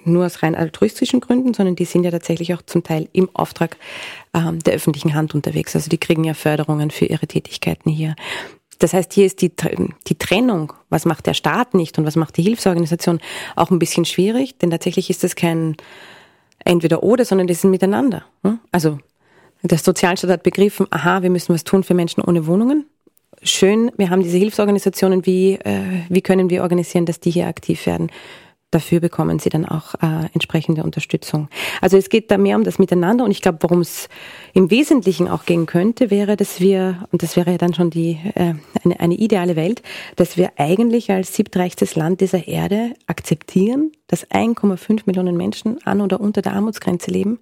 nur aus rein altruistischen Gründen, sondern die sind ja tatsächlich auch zum Teil im Auftrag ähm, der öffentlichen Hand unterwegs. Also die kriegen ja Förderungen für ihre Tätigkeiten hier. Das heißt, hier ist die, die Trennung, was macht der Staat nicht und was macht die Hilfsorganisation, auch ein bisschen schwierig, denn tatsächlich ist das kein entweder oder, sondern die sind miteinander. Hm? Also der Sozialstaat hat begriffen, aha, wir müssen was tun für Menschen ohne Wohnungen. Schön, wir haben diese Hilfsorganisationen, wie, äh, wie können wir organisieren, dass die hier aktiv werden? Dafür bekommen sie dann auch äh, entsprechende Unterstützung. Also es geht da mehr um das Miteinander und ich glaube, worum es im Wesentlichen auch gehen könnte, wäre, dass wir, und das wäre ja dann schon die, äh, eine, eine ideale Welt, dass wir eigentlich als siebtreichstes Land dieser Erde akzeptieren, dass 1,5 Millionen Menschen an oder unter der Armutsgrenze leben.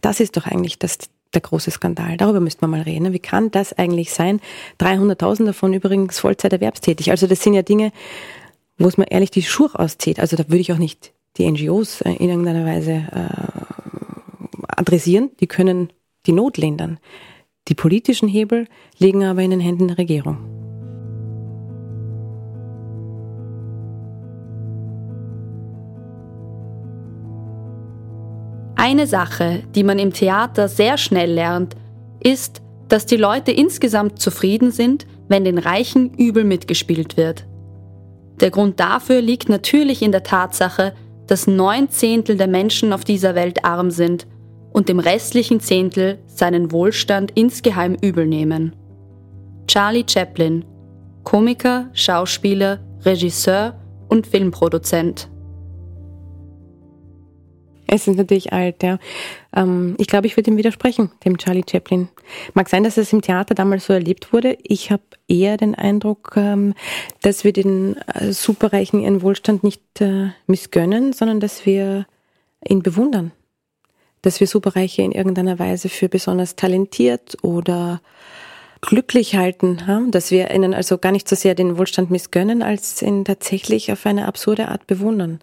Das ist doch eigentlich das, der große Skandal. Darüber müsste man mal reden. Wie kann das eigentlich sein? 300.000 davon übrigens Vollzeit erwerbstätig. Also das sind ja Dinge, wo es mir ehrlich die Schuhe auszieht. Also da würde ich auch nicht die NGOs äh, in irgendeiner Weise äh, adressieren. Die können die Not lindern. Die politischen Hebel liegen aber in den Händen der Regierung. Eine Sache, die man im Theater sehr schnell lernt, ist, dass die Leute insgesamt zufrieden sind, wenn den Reichen übel mitgespielt wird. Der Grund dafür liegt natürlich in der Tatsache, dass neun Zehntel der Menschen auf dieser Welt arm sind und dem restlichen Zehntel seinen Wohlstand insgeheim übel nehmen. Charlie Chaplin, Komiker, Schauspieler, Regisseur und Filmproduzent. Es ist natürlich alt, ja. Ähm, ich glaube, ich würde ihm widersprechen, dem Charlie Chaplin. Mag sein, dass es im Theater damals so erlebt wurde. Ich habe eher den Eindruck, ähm, dass wir den äh, Superreichen ihren Wohlstand nicht äh, missgönnen, sondern dass wir ihn bewundern. Dass wir Superreiche in irgendeiner Weise für besonders talentiert oder glücklich halten, dass wir ihnen also gar nicht so sehr den Wohlstand missgönnen, als ihn tatsächlich auf eine absurde Art bewundern.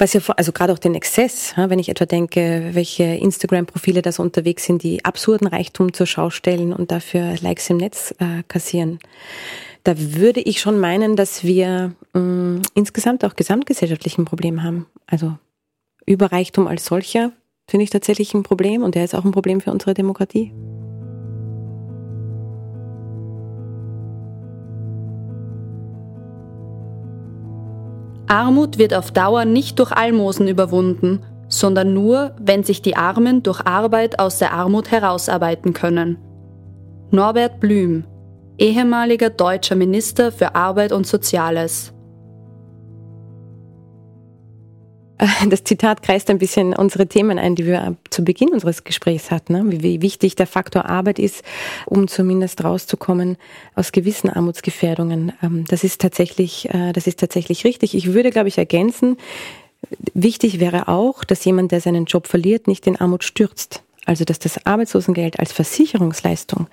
Was ja, also gerade auch den Exzess, wenn ich etwa denke, welche Instagram-Profile da so unterwegs sind, die absurden Reichtum zur Schau stellen und dafür Likes im Netz äh, kassieren. Da würde ich schon meinen, dass wir mh, mm, insgesamt auch gesamtgesellschaftlich ein Problem haben. Also Überreichtum als solcher finde ich tatsächlich ein Problem und der ist auch ein Problem für unsere Demokratie. Armut wird auf Dauer nicht durch Almosen überwunden, sondern nur, wenn sich die Armen durch Arbeit aus der Armut herausarbeiten können. Norbert Blüm, ehemaliger deutscher Minister für Arbeit und Soziales. Das Zitat kreist ein bisschen unsere Themen ein, die wir zu Beginn unseres Gesprächs hatten, ne? wie wichtig der Faktor Arbeit ist, um zumindest rauszukommen aus gewissen Armutsgefährdungen. Ähm, das ist tatsächlich, äh, das ist tatsächlich richtig. Ich würde, glaube ich, ergänzen, wichtig wäre auch, dass jemand, der seinen Job verliert, nicht in Armut stürzt. Also, dass das Arbeitslosengeld als Versicherungsleistung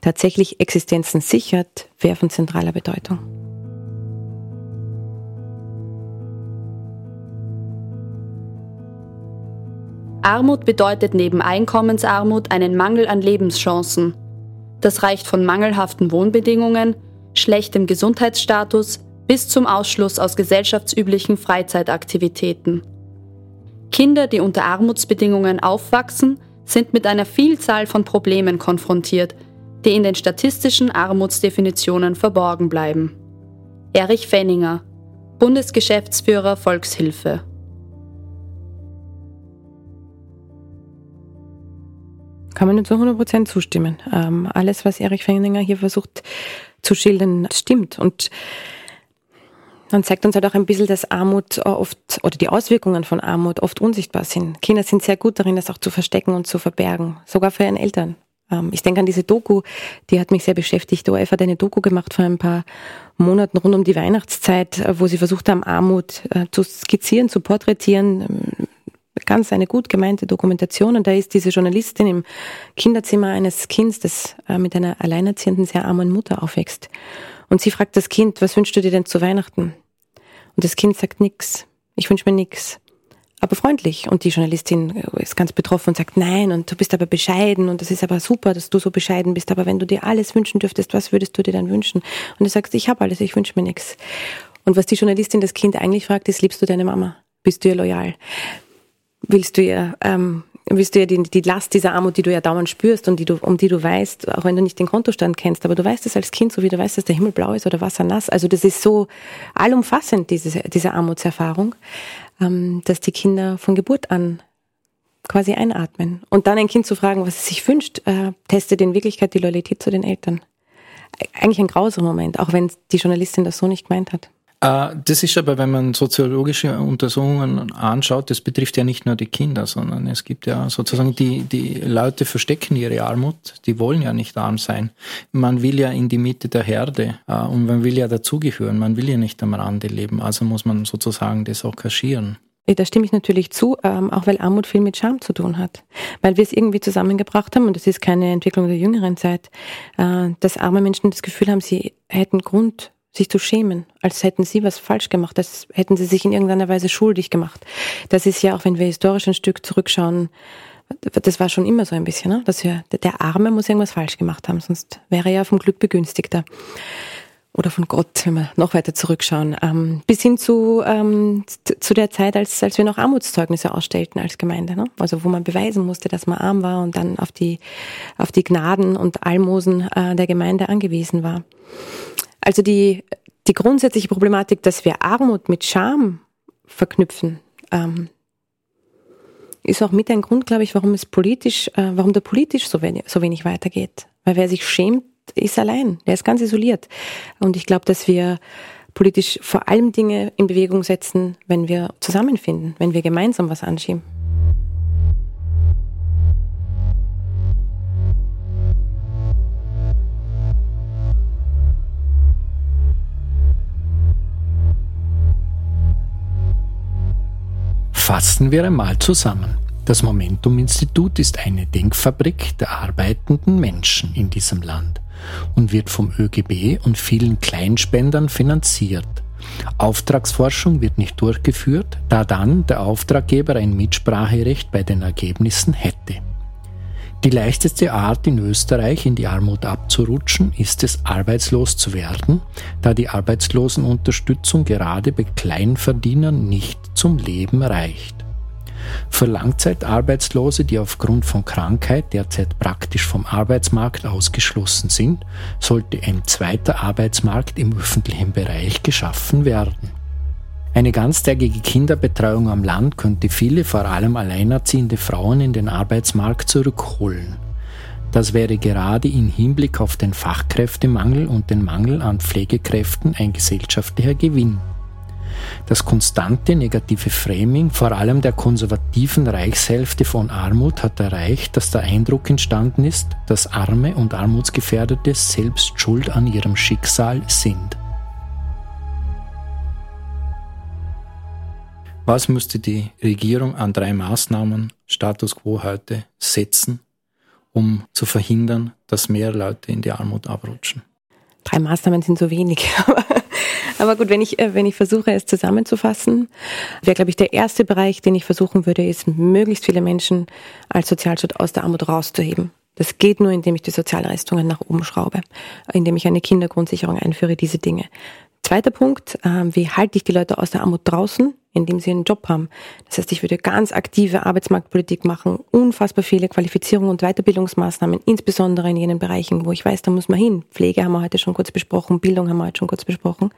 tatsächlich Existenzen sichert, wäre von zentraler Bedeutung. Armut bedeutet neben Einkommensarmut einen Mangel an Lebenschancen. Das reicht von mangelhaften Wohnbedingungen, schlechtem Gesundheitsstatus bis zum Ausschluss aus gesellschaftsüblichen Freizeitaktivitäten. Kinder, die unter Armutsbedingungen aufwachsen, sind mit einer Vielzahl von Problemen konfrontiert, die in den statistischen Armutsdefinitionen verborgen bleiben. Erich Fenninger, Bundesgeschäftsführer Volkshilfe. Kann man nicht zu 100 Prozent zustimmen. Ähm, alles, was Erich Fenninger hier versucht zu schildern, stimmt. Und man zeigt uns halt auch ein bisschen, dass Armut oft oder die Auswirkungen von Armut oft unsichtbar sind. Kinder sind sehr gut darin, das auch zu verstecken und zu verbergen, sogar für ihren Eltern. Ähm, ich denke an diese Doku, die hat mich sehr beschäftigt. Die ORF hat eine Doku gemacht vor ein paar Monaten rund um die Weihnachtszeit, wo sie versucht haben, Armut äh, zu skizzieren, zu porträtieren ganz eine gut gemeinte Dokumentation und da ist diese Journalistin im Kinderzimmer eines Kindes, das äh, mit einer alleinerziehenden, sehr armen Mutter aufwächst. Und sie fragt das Kind, was wünschst du dir denn zu Weihnachten? Und das Kind sagt nix. Ich wünsche mir nix. Aber freundlich. Und die Journalistin äh, ist ganz betroffen und sagt, nein, und du bist aber bescheiden und das ist aber super, dass du so bescheiden bist. Aber wenn du dir alles wünschen dürftest, was würdest du dir dann wünschen? Und du sagst, ich habe alles, ich wünsche mir nichts. Und was die Journalistin das Kind eigentlich fragt, ist, liebst du deine Mama? Bist du ihr loyal? Willst du ja, ähm, willst du ja die, die Last dieser Armut, die du ja dauernd spürst und die du, um die du weißt, auch wenn du nicht den Kontostand kennst, aber du weißt es als Kind, so wie du weißt, dass der Himmel blau ist oder Wasser nass. Also das ist so allumfassend, diese, diese Armutserfahrung, ähm, dass die Kinder von Geburt an quasi einatmen. Und dann ein Kind zu fragen, was es sich wünscht, äh, testet in Wirklichkeit die Loyalität zu den Eltern. Eigentlich ein grauser Moment, auch wenn die Journalistin das so nicht gemeint hat. Äh, das ist aber, wenn man soziologische Untersuchungen anschaut, das betrifft ja nicht nur die Kinder, sondern es gibt ja sozusagen die, die Leute verstecken ihre Armut, die wollen ja nicht arm sein. Man will ja in die Mitte der Herde äh, und man will ja dazugehören, man will ja nicht am Rande leben, also muss man sozusagen das auch kaschieren. Da stimme ich natürlich zu, ähm, auch weil Armut viel mit Scham zu tun hat. Weil wir es irgendwie zusammengebracht haben, und das ist keine Entwicklung der jüngeren Zeit, äh, dass arme Menschen das Gefühl haben, sie hätten Grund sich zu schämen, als hätten sie was falsch gemacht, als hätten sie sich in irgendeiner Weise schuldig gemacht. Das ist ja auch, wenn wir historisch ein Stück zurückschauen, das war schon immer so ein bisschen, ne? dass wir, der Arme muss irgendwas falsch gemacht haben, sonst wäre er ja vom Glück begünstigter. Oder von Gott, wenn wir noch weiter zurückschauen. Ähm, bis hin zu, ähm, zu der Zeit, als, als wir noch Armutszeugnisse ausstellten als Gemeinde. Ne? Also wo man beweisen musste, dass man arm war und dann auf die, auf die Gnaden und Almosen äh, der Gemeinde angewiesen war. Also die, die grundsätzliche Problematik, dass wir Armut mit Scham verknüpfen, ähm, ist auch mit ein Grund, glaube ich, warum es politisch, äh, warum der politisch so wenig, so wenig weitergeht. Weil wer sich schämt, ist allein. Der ist ganz isoliert. Und ich glaube, dass wir politisch vor allem Dinge in Bewegung setzen, wenn wir zusammenfinden, wenn wir gemeinsam was anschieben. Fassen wir einmal zusammen. Das Momentum-Institut ist eine Denkfabrik der arbeitenden Menschen in diesem Land und wird vom ÖGB und vielen Kleinspendern finanziert. Auftragsforschung wird nicht durchgeführt, da dann der Auftraggeber ein Mitspracherecht bei den Ergebnissen hätte. Die leichteste Art in Österreich in die Armut abzurutschen ist es, arbeitslos zu werden, da die Arbeitslosenunterstützung gerade bei Kleinverdienern nicht zum Leben reicht. Für Langzeitarbeitslose, die aufgrund von Krankheit derzeit praktisch vom Arbeitsmarkt ausgeschlossen sind, sollte ein zweiter Arbeitsmarkt im öffentlichen Bereich geschaffen werden. Eine ganztägige Kinderbetreuung am Land könnte viele, vor allem alleinerziehende Frauen in den Arbeitsmarkt zurückholen. Das wäre gerade im Hinblick auf den Fachkräftemangel und den Mangel an Pflegekräften ein gesellschaftlicher Gewinn. Das konstante negative Framing, vor allem der konservativen Reichshälfte von Armut, hat erreicht, dass der Eindruck entstanden ist, dass Arme und Armutsgefährdete selbst schuld an ihrem Schicksal sind. Was müsste die Regierung an drei Maßnahmen Status quo heute setzen, um zu verhindern, dass mehr Leute in die Armut abrutschen? Drei Maßnahmen sind so wenig. Aber gut, wenn ich, äh, wenn ich versuche, es zusammenzufassen, wäre, glaube ich, der erste Bereich, den ich versuchen würde, ist, möglichst viele Menschen als Sozialstaat aus der Armut rauszuheben. Das geht nur, indem ich die Sozialleistungen nach oben schraube, indem ich eine Kindergrundsicherung einführe, diese Dinge. Zweiter Punkt, äh, wie halte ich die Leute aus der Armut draußen? Indem sie einen Job haben. Das heißt, ich würde ganz aktive Arbeitsmarktpolitik machen, unfassbar viele Qualifizierung und Weiterbildungsmaßnahmen, insbesondere in jenen Bereichen, wo ich weiß, da muss man hin. Pflege haben wir heute schon kurz besprochen, Bildung haben wir heute schon kurz besprochen.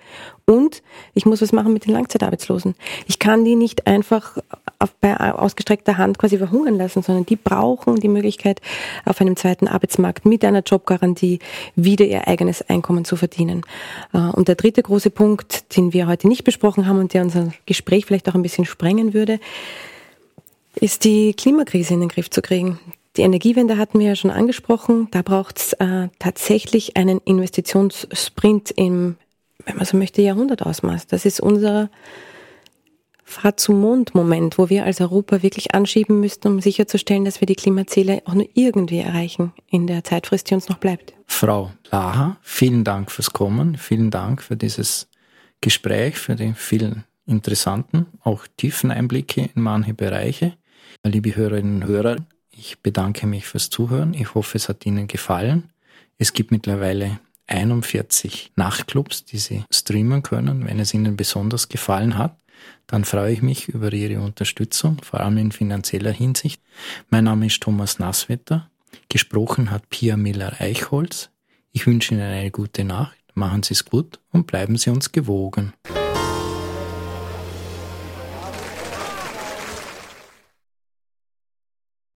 Und ich muss was machen mit den Langzeitarbeitslosen. Ich kann die nicht einfach auf, bei ausgestreckter Hand quasi verhungern lassen, sondern die brauchen die Möglichkeit, auf einem zweiten Arbeitsmarkt mit einer Jobgarantie wieder ihr eigenes Einkommen zu verdienen. Äh, und der dritte große Punkt, den wir heute nicht besprochen haben und der unser Gespräch vielleicht auch ein bisschen sprengen würde, ist die Klimakrise in den Griff zu kriegen. Die Energiewende hatten wir ja schon angesprochen. Da braucht es äh, tatsächlich einen Investitionssprint im, wenn man so möchte, Jahrhundertausmaß. Das ist unser Fahrt zum Mond-Moment, wo wir als Europa wirklich anschieben müssten, um sicherzustellen, dass wir die Klimaziele auch nur irgendwie erreichen in der Zeitfrist, die uns noch bleibt. Frau Laha, vielen Dank fürs Kommen, vielen Dank für dieses Gespräch, für die vielen interessanten, auch tiefen Einblicke in manche Bereiche. Liebe Hörerinnen und Hörer, ich bedanke mich fürs Zuhören. Ich hoffe, es hat Ihnen gefallen. Es gibt mittlerweile 41 Nachtclubs, die Sie streamen können, wenn es Ihnen besonders gefallen hat dann freue ich mich über Ihre Unterstützung, vor allem in finanzieller Hinsicht. Mein Name ist Thomas Nasswetter. Gesprochen hat Pia Miller-Eichholz. Ich wünsche Ihnen eine gute Nacht, machen Sie es gut und bleiben Sie uns gewogen.